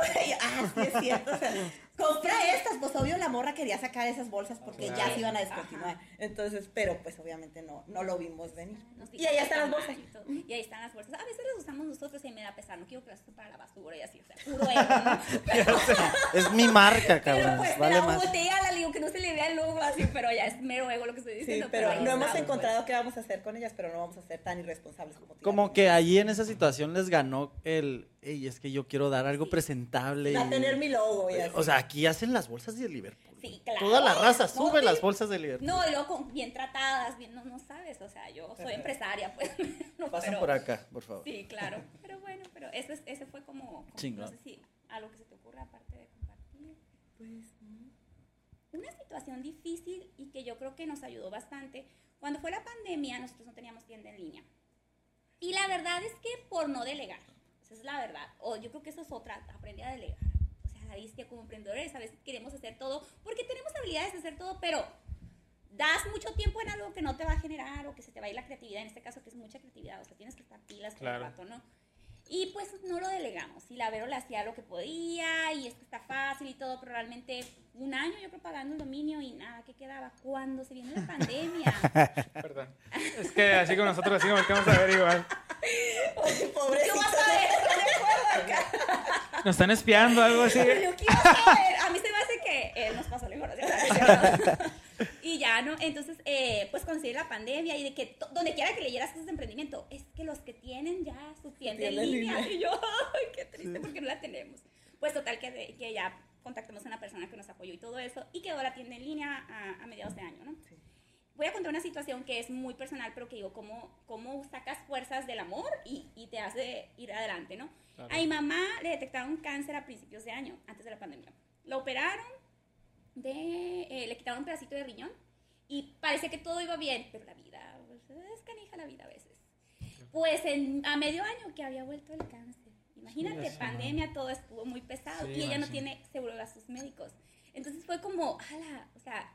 ah, sí es cierto. O sea, compra estas, pues obvio la morra quería sacar esas bolsas porque ya se iban a descontinuar. Entonces, pero pues obviamente no, no lo vimos venir. y ahí están las bolsas. Y, ahí están las bolsas. A veces las usamos nosotros y me da pesar, no quiero que las para la basura y así, o sea, puro ego, [laughs] es mi marca, cabrón. Pues, vale la más. botella la digo que no se le vea el logo así, pero ya es mero ego lo que estoy diciendo. Sí, pero, no hemos encontrado qué vamos a hacer con ellas, pero no vamos a ser tan irresponsables como Como que allí en esa situación les ganó el Ey, es que yo quiero dar algo presentable. Va a tener mi logo. Y O sea, aquí hacen las bolsas de Liverpool. Sí, claro. Toda la raza sube las bolsas de Liverpool. No, y luego bien tratadas, bien, no, no sabes. O sea, yo soy [laughs] empresaria, pues. [laughs] no, Pasen por acá, por favor. Sí, claro. [laughs] Pero bueno, pero ese, ese fue como, No sé si algo que se te ocurra aparte de compartir. Pues, una situación difícil y que yo creo que nos ayudó bastante. Cuando fue la pandemia, nosotros no teníamos tienda en línea. Y la verdad es que por no delegar es la verdad. O yo creo que eso es otra, aprende a delegar. O sea, la viste como emprendedores, a veces queremos hacer todo, porque tenemos habilidades de hacer todo, pero das mucho tiempo en algo que no te va a generar o que se te va a ir la creatividad, en este caso que es mucha creatividad, o sea, tienes que estar pilas todo el rato, ¿no? Y pues no lo delegamos. Y la Vero le hacía lo que podía y es que está fácil y todo, pero realmente un año yo creo pagando el dominio y nada, ¿qué quedaba? Cuando se viene la pandemia. [laughs] Perdón. Es que así como nosotros así como que vamos a ver igual. Pobre. ¿Qué vas a ver? No Nos están espiando, algo así. Yo quiero saber. A mí se me hace que él nos pasó la información. [laughs] y ya, ¿no? Entonces, eh, pues conseguir la pandemia y de que donde quiera que leyeras cosas de emprendimiento, es que los que tienen ya su tienda en línea. [laughs] Y yo, ay, qué triste porque no la tenemos. Pues total que, que ya contactamos a una persona que nos apoyó y todo eso, y quedó la tienda en línea a, mediados de año, ¿no? Voy a contar una situación que es muy personal, pero que digo, cómo, cómo sacas fuerzas del amor y, y te hace ir adelante, ¿no? A mi mamá le detectaron cáncer a principios de año, antes de la pandemia. La operaron, de, eh, le quitaron un pedacito de riñón y parece que todo iba bien, pero la vida, pues, es canija la vida a veces. Pues en, a medio año que había vuelto el cáncer. Imagínate, pandemia, todo estuvo muy pesado y ella no tiene seguro gastos médicos. Entonces fue como, ala, o sea,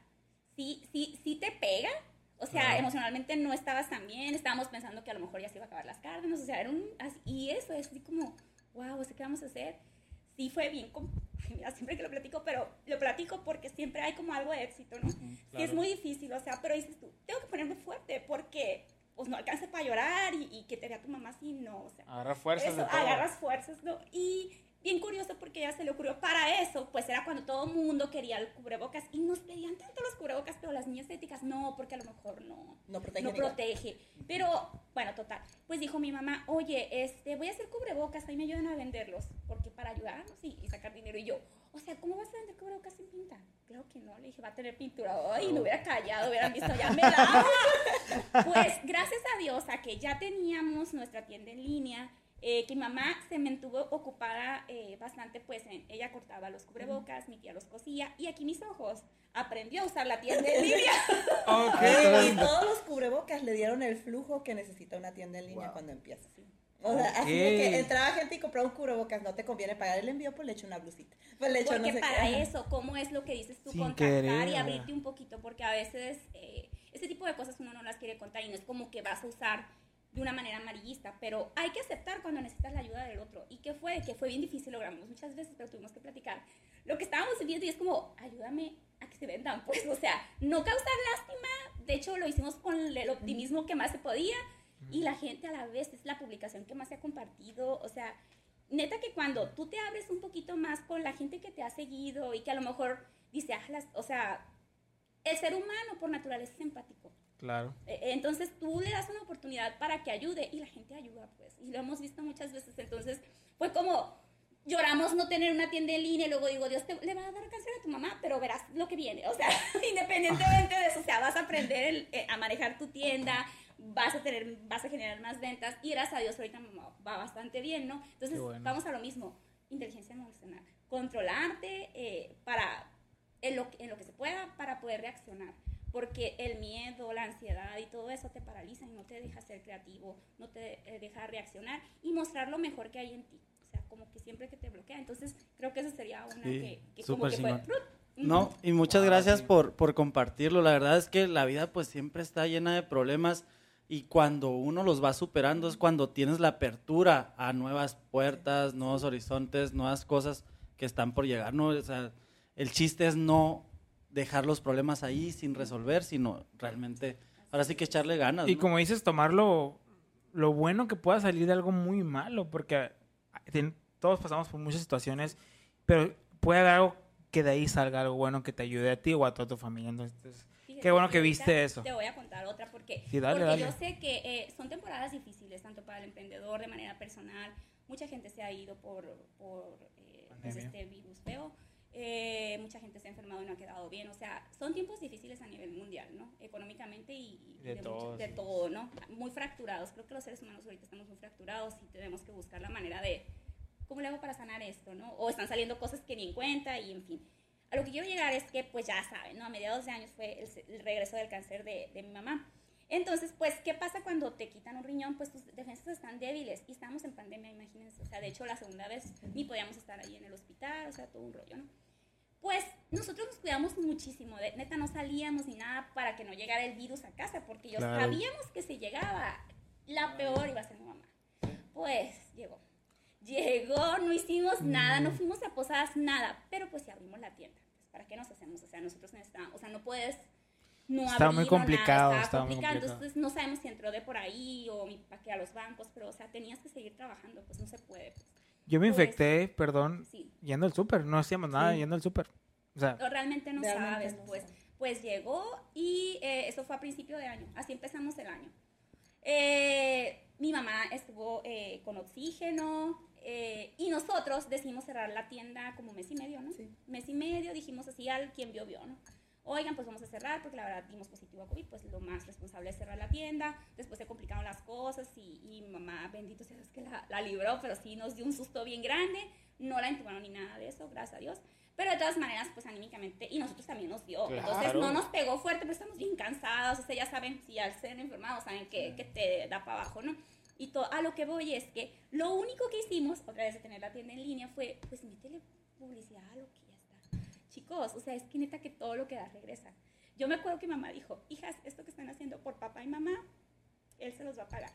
sí, sí, sí te pega. O sea, emocionalmente no estabas tan bien, estábamos pensando que a lo mejor ya se iba a acabar las carnes, o sea, era un, y eso es así como, wow, ¿qué vamos a hacer? Sí fue bien, [laughs] mira, siempre que lo platico, pero lo platico porque siempre hay como algo de éxito, ¿no? Y es muy difícil, o sea, pero dices tú, tengo que ponerme fuerte porque pues no alcance para llorar y, que te vea tu mamá así, no, o sea. Agarras fuerzas. Eso, agarras fuerzas, ¿no? Y bien curioso porque ya se le ocurrió para eso, pues era cuando todo el mundo quería el cubrebocas y nos pedían tanto los cubrebocas, pero las niñas éticas no, porque a lo mejor no, no protege. No protege. Pero, bueno, total, pues dijo mi mamá, oye, este, voy a hacer cubrebocas, ahí me ayudan a venderlos, porque para ayudarnos y, y sacar dinero. Y yo, o sea, ¿cómo vas a vender cubrebocas sin pinta? Claro que no, le dije, va a tener pintura. Ay, no hubiera callado, hubieran visto, ya me la. [laughs] pues gracias a Dios a que ya teníamos nuestra tienda en línea, eh, que mi mamá se mantuvo ocupada eh, bastante, pues ella cortaba los cubrebocas, mi tía los cosía, y aquí mis ojos aprendió a usar la tienda en línea. [laughs] okay. Y todos los cubrebocas le dieron el flujo que necesita una tienda en línea cuando empieza. O sea, así de que entraba gente y compraba un cubrebocas, no te conviene pagar el envío, pues le echo una blusita. Pues le echo porque para eso, ¿cómo es lo que dices tú? contactar y abrirte un poquito, porque a veces eh, ese tipo de cosas uno no las quiere contar y no es como que vas a usar de una manera amarillista, pero hay que aceptar cuando necesitas la ayuda del otro. ¿Y qué fue? Que fue bien difícil, logramos muchas veces, pero tuvimos que platicar. Lo que estábamos viendo y es como, ayúdame a que se vendan, pues, o sea, no causar lástima. De hecho, lo hicimos con el optimismo que más se podía y la gente a la vez es la publicación que más se ha compartido, o sea, neta que cuando tú te abres un poquito más con la gente que te ha seguido y que a lo mejor dice, ah, o sea, el ser humano por naturaleza es empático. Claro. E, entonces tú le das una oportunidad para que ayude y la gente ayuda, pues. Y lo hemos visto muchas veces. Entonces fue como lloramos no tener una tienda en línea y luego digo, Dios te, le va a dar cáncer a tu mamá, pero verás lo que viene. O sea, [laughs] independientemente de eso, o sea, vas a aprender eh, a manejar tu tienda, vas a tener, vas a generar más ventas y gracias a Dios ahorita va bastante bien, ¿no? Entonces vamos a lo mismo, inteligencia emocional, controlarte eh, para en lo, en lo que se pueda para poder reaccionar porque el miedo, la ansiedad y todo eso te paraliza y no te deja ser creativo, no te eh, deja reaccionar y mostrar lo mejor que hay en ti. O sea, como que siempre que te bloquea. Entonces, creo que eso sería una que, que como que fue... No, y muchas gracias por, por compartirlo. La verdad es que la vida pues siempre está llena de problemas y cuando uno los va superando es cuando tienes la apertura a nuevas puertas, nuevos horizontes, nuevas cosas que están por llegar. ¿no? O sea, el chiste es no dejar los problemas ahí sin resolver, sino realmente, ahora sí que echarle ganas. Y como dices, tomarlo lo bueno que pueda salir de algo muy malo, porque todos pasamos por muchas situaciones, pero puede haber algo que de ahí salga algo bueno que te ayude a ti o a toda tu familia. Entonces, qué bueno que viste eso. Te voy a contar otra porque, porque yo sé que eh, son temporadas difíciles, tanto para el emprendedor de manera personal. Mucha gente se ha ido por, por eh, pues, este virus feo. Eh, mucha gente se ha enfermado y no ha quedado bien. O sea, son tiempos difíciles a nivel mundial, ¿no? Económicamente y, de, todo, de todo, ¿no? Muy fracturados. Creo que los seres humanos ahorita estamos muy fracturados y tenemos que buscar la manera de ¿cómo le hago para sanar esto? ¿no? O están saliendo cosas que ni en cuenta y en fin. A lo que quiero llegar es que, pues ya saben, ¿no? A mediados de años fue el, regreso del cáncer de, de, mi mamá. Entonces, pues, ¿qué pasa cuando te quitan un riñón? Pues tus defensas están débiles y estamos en pandemia, imagínense. O sea, de hecho, la segunda vez ni podíamos estar ahí en el hospital, o sea, todo un rollo, ¿no? Pues nosotros nos cuidamos muchísimo, de, neta no salíamos ni nada para que no llegara el virus a casa, porque yo sabíamos que si llegaba, la peor iba a ser mi mamá. Pues llegó llegó, no hicimos nada, no mm. fuimos a posadas, nada, pero pues si abrimos la tienda, pues, ¿para qué nos hacemos? O sea, nosotros necesitamos, o sea, no puedes no está muy complicado, nada, está complicado, entonces no sabemos si entró de por ahí o para qué a los bancos, pero o sea, tenías que seguir trabajando, pues no se puede. Pues. Yo me infecté, perdón, yendo al súper, no hacíamos nada yendo al súper. O sea, realmente no sabes, pues. Pues llegó y eh, eso fue a principio de año, así empezamos el año. Eh, mi mamá estuvo eh, con oxígeno, eh, y nosotros decidimos cerrar la tienda como mes y medio, ¿no? Sí. Mes y medio, dijimos así al quien vio, vio, ¿no? Oigan, pues vamos a cerrar porque la verdad dimos positivo a COVID, pues lo más responsable es cerrar la tienda. Después se complicaron las cosas y, y mamá, bendito sea Dios que la, la, libró, pero sí nos dio un susto bien grande. No la intubaron ni nada de eso, gracias a Dios. Pero de todas maneras, pues anímicamente, y nosotros también nos dio. Entonces no nos pegó fuerte, pero estamos bien cansados. O sea, ya saben, si al ser enfermados, saben que, que te da para abajo, ¿no? Y a lo que voy es que lo único que hicimos, otra vez de tener la tienda en línea, fue, pues métele publicidad a lo que. Chicos, o sea, es que neta que todo lo que da regresa. Yo me acuerdo que mamá dijo, hijas, esto que están haciendo por papá y mamá, él se los va a pagar.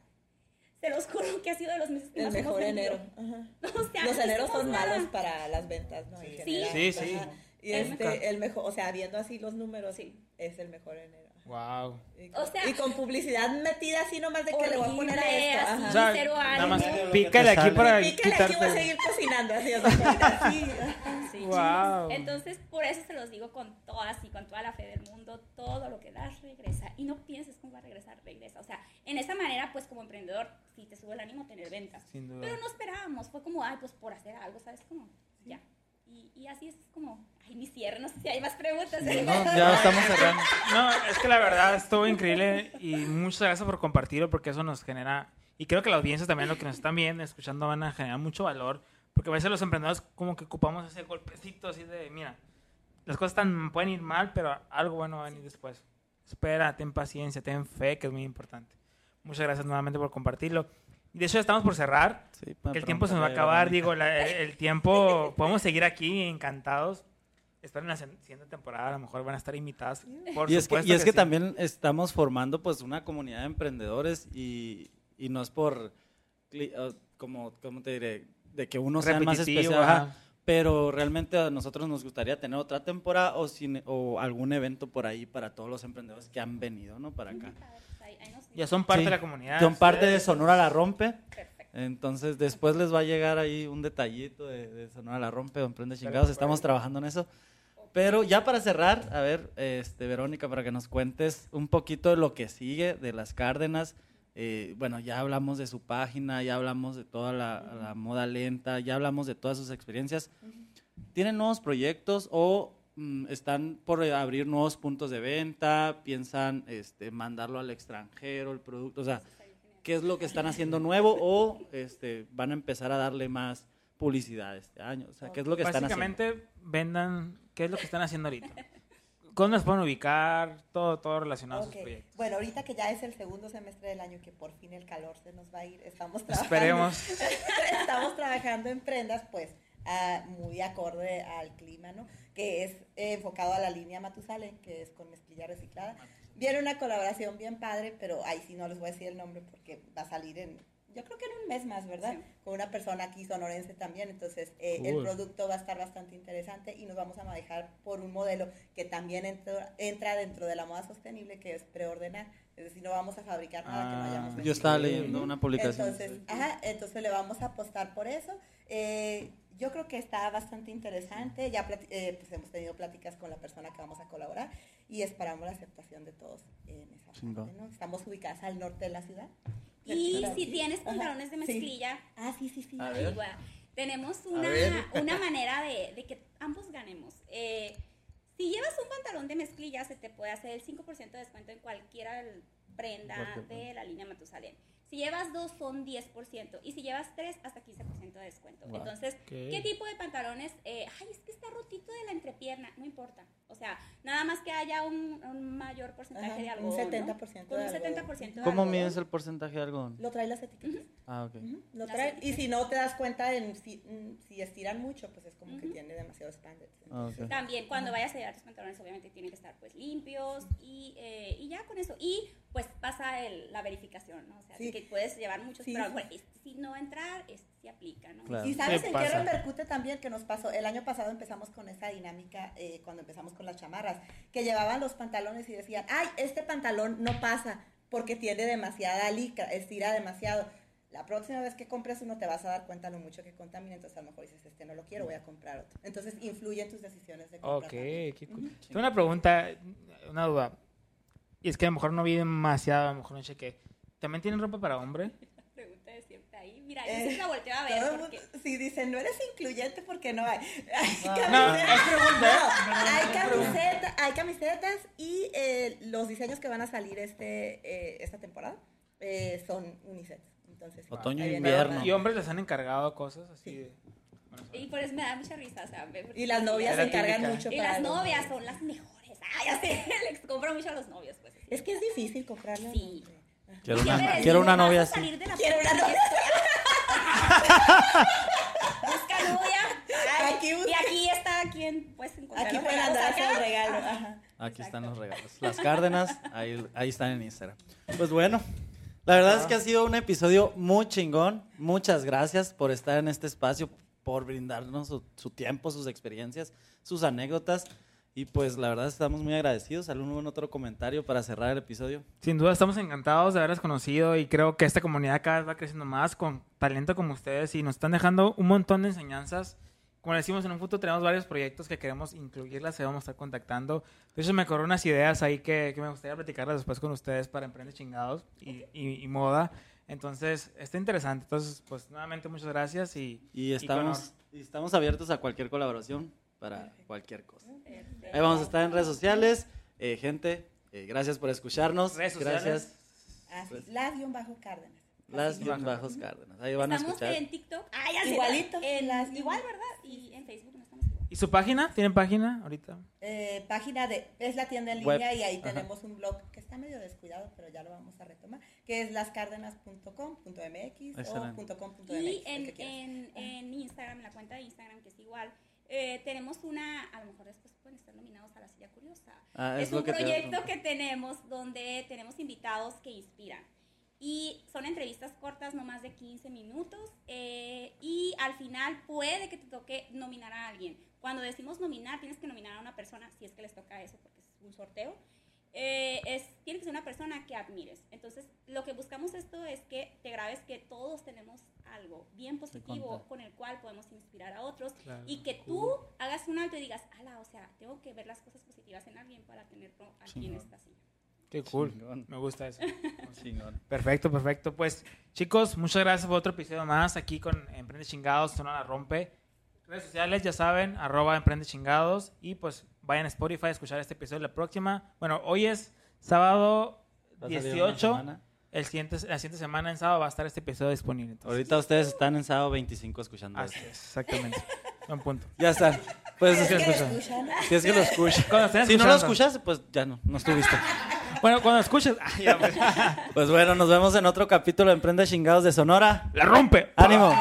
Se los juro que ha sido de los meses que El más mejor enero. [laughs] los eneros son malos para las ventas, ¿no? Sí, sí, sí. Y este, el mejor, o sea, viendo así los números, sí. es el mejor enero. Wow. Y con, o sea, y con publicidad metida así nomás de que le voy a poner a esto. Así, o sea, cero nada más pícale aquí para Pícale aquí voy a seguir cocinando así, así. [laughs] Sí, wow. Entonces, por eso se los digo con todas y con toda la fe del mundo, todo lo que das regresa y no pienses cómo va a regresar, regresa. O sea, en esa manera, pues como emprendedor, sí te sube el ánimo tener ventas. Sin duda. Pero no esperábamos, fue como, ay, pues por hacer algo, ¿sabes cómo? Ya. Y, y así es como mi cierre, no sé si hay más preguntas. [laughs] no, ya estamos cerrando. No, es que la verdad estuvo increíble y muchas gracias por compartirlo porque eso nos genera, y creo que la audiencia también, lo que nos están viendo, escuchando, van a generar mucho valor, porque a veces los emprendedores como que ocupamos ese golpecito así de, mira, las cosas están, pueden ir mal, pero algo bueno va a venir después. Espera, ten paciencia, ten fe, que es muy importante. Muchas gracias nuevamente por compartirlo. De hecho, ya estamos por cerrar. que el tiempo se nos va a acabar. Digo, el tiempo, [laughs] podemos seguir aquí encantados están en la siguiente temporada, a lo mejor van a estar invitadas. Por y es que, y es que, también estamos formando pues una comunidad de emprendedores y, y no es por, como, ¿cómo te diré? De que uno sea más especial, pero realmente a nosotros nos gustaría tener otra temporada o, o algún evento por ahí para todos los emprendedores que han venido, ¿no? Para acá. Ya son parte de la comunidad. Son parte de Sonora La Rompe. Entonces, después les va a llegar ahí un detallito de, de Sonora La Rompe Emprende Chingados. Estamos trabajando en eso. Pero ya para cerrar, a ver, este, Verónica, para que nos cuentes un poquito de lo que sigue de las Cárdenas. Eh, bueno, ya hablamos de su página, ya hablamos de toda la, moda lenta, ya hablamos de todas sus experiencias. ¿Tienen nuevos proyectos o están por abrir nuevos puntos de venta? ¿Piensan este, mandarlo al extranjero el producto? O sea, ¿qué es lo que están haciendo nuevo o este, van a empezar a darle más publicidad este año? O sea, ¿qué es lo que están haciendo? Básicamente, vendan ¿Qué es lo que están haciendo ahorita? ¿Dónde nos pueden ubicar? Todo, todo relacionado a sus proyectos. Bueno, ahorita que ya es el segundo semestre del año que por fin el calor se nos va a ir, estamos trabajando. Esperemos. [laughs] estamos trabajando en prendas, pues, ah, muy acorde al clima, ¿no? Que es eh, enfocado a la línea Matusalén, que es con mezclilla reciclada. Viene una colaboración bien padre, pero ahí sí no les voy a decir el nombre porque va a salir en, yo creo que en un mes más, ¿verdad? Sí. Con una persona aquí sonorense también, entonces eh, el Cool. producto va a estar bastante interesante y nos vamos a manejar por un modelo que también entra, entra dentro de la moda sostenible, que es preordenar. Es decir, no vamos a fabricar nada que no hayamos Ah, Yo estaba vendido. leyendo una publicación. Entonces, ajá, entonces le vamos a apostar por eso. Eh, yo creo que está bastante interesante. Ya eh, pues hemos tenido pláticas con la persona que vamos a colaborar y esperamos la aceptación de todos en esa Chingón. parte, ¿no? Estamos ubicadas al norte de la ciudad. Y si tienes Ajá, pantalones de sí. mezclilla, Ah, sí, sí, sí. Va. Tenemos una, [laughs] una manera de, de que ambos ganemos. Eh, si llevas un pantalón de mezclilla, se te puede hacer el 5% de descuento en cualquiera prenda. de la línea Matusalén. Si llevas dos, son 10%. Y si llevas tres, hasta 15% de descuento. Wow. Entonces. ¿qué tipo de pantalones? Eh, ay, es que está rotito de la entrepierna. No importa. O sea, nada más que haya un, un mayor porcentaje Ajá, de un algodón. 70% Con de un algodón. 70% de ¿Cómo mides el porcentaje de algodón? Lo trae las etiquetas. Ah, ok. Lo trae. Y si no te das cuenta, en, si, mm, si estiran mucho, pues es como que tiene demasiado spandex. Ah. También cuando vayas a llevar tus pantalones obviamente tienen que estar pues limpios y, eh, y ya con eso. Y pues pasa el- la verificación, ¿no? O sea, Sí. así que puedes llevar muchos, Sí, pero bueno, este sí no va a entrar, este sí aplica, ¿no? Claro. ¿Y sabes en pasa. qué repercute también que nos pasó? El año pasado empezamos con esa dinámica eh, cuando empezamos con las chamarras, que llevaban los pantalones y decían, ay, este pantalón no pasa porque tiene demasiada licra, estira demasiado. La próxima vez que compres uno te vas a dar cuenta lo mucho que contamina, entonces a lo mejor dices, este no lo quiero, voy a comprar otro. Entonces influye en tus decisiones de compra. Ok, qué cool. Tengo una pregunta, una duda. Y es que a lo mejor no vi demasiado, a lo mejor no chequé. ¿También tienen ropa para hombre? La [laughs] pregunta de siempre ahí. Mira, yo Eh, siempre la volteo a ver porque... mundo- si dicen, no eres incluyente porque no hay. [laughs] Hay camisetas, es pregunta, no, hay, camiseta- hay camisetas y eh, los diseños que van a salir este, eh, esta temporada eh, son unisex. Entonces, Otoño e invierno. ¿Y hombres les han encargado cosas así? de- bueno, Y por eso me da mucha risa, o sea... ve- Y las novias se encargan típica. mucho Y para las novias son las mejores. Ah, ya sé, [laughs] mucho a los novios, pues. así. Es que es difícil comprarle a Sí. Quiero una, quiero novia así. salir de la Quiero una novia. [laughs] Busca novia. Y aquí está quien puedes encontrar. Aquí los pueden regalos andar acá. el regalo. Ajá. Aquí están los regalos. Las Cárdenas, [laughs] ahí, ahí están en Instagram. Pues bueno, la verdad es que ha sido un episodio muy chingón. Muchas gracias por estar en este espacio, por brindarnos su, su tiempo, sus experiencias, sus anécdotas. Y pues la verdad estamos muy agradecidos. ¿Algún otro comentario para cerrar el episodio? Sin duda estamos encantados de haberles conocido y creo que esta comunidad cada vez va creciendo más con talento como ustedes y nos están dejando un montón de enseñanzas. Como decimos, en un futuro tenemos varios proyectos que queremos incluirlas y vamos a estar contactando. De hecho, me corrió unas ideas ahí que, que me gustaría platicarlas después con ustedes para Emprende Chingados y, y- y moda. Entonces, está interesante. Entonces, pues nuevamente muchas gracias y, Y estamos, y estamos abiertos a cualquier colaboración para cualquier cosa. Perfecto. Ahí vamos a estar en redes sociales. Eh, gente, eh, gracias por escucharnos. Redes sociales. Gracias. Así, Pues- las guion bajo Cárdenas. Las Así. guion bajos Cárdenas. Ahí van a Estamos escuchar. en TikTok. Ah, ya. Igualito, En- las- igual, ¿verdad? Y en Facebook no estamos igual. ¿Y su página? ¿Tienen página ahorita? Eh, página de, es la tienda en Web. línea y ahí Ajá. tenemos un blog que está medio descuidado, pero ya lo vamos a retomar, que es lascárdenas.com.mx o .com.mx. Y en, en, en Instagram, la cuenta de Instagram, que es igual, eh, tenemos una, a lo mejor después pueden estar nominados a la silla curiosa. Ah, es lo un que te proyecto preguntar. que tenemos donde tenemos invitados que inspiran. Y son entrevistas cortas, no más de 15 minutos. eh, y al final puede que te toque nominar a alguien. Cuando decimos nominar, tienes que nominar a una persona, si es que les toca eso, porque es un sorteo. Eh, es, tiene que ser una persona que admires. Entonces, lo que buscamos esto es que te grabes que todos tenemos algo bien positivo con el cual podemos inspirar a otros Claro, y que tú hagas un alto y digas, ala, o sea, tengo que ver las cosas positivas en alguien para tenerlo aquí en Chingón. esta silla. Qué cool. Chingón. Me gusta eso. [laughs] Chingón. Perfecto, perfecto. Pues, chicos, muchas gracias por otro episodio más aquí con Emprende Chingados, Zona La Rompe. Redes sociales, ya saben, arroba Emprende Chingados. Y pues vayan a Spotify a escuchar este episodio la próxima. Bueno, hoy es sábado Va a salir una 18. semana. El siguiente, la siguiente semana en sábado va a estar este episodio disponible. Entonces, Ahorita ustedes están en sábado 25 escuchando así esto. es, exactamente. Buen punto. Ya están. Pues Es es que lo escuchan. si es que lo estén Si no lo escuchas, pues ya no, no estuviste. Bueno, cuando escuches. [laughs] Ay, ya, pues. Pues bueno, nos vemos en otro capítulo de Emprende Chingados de Sonora. La rompe. ¡Ánimo!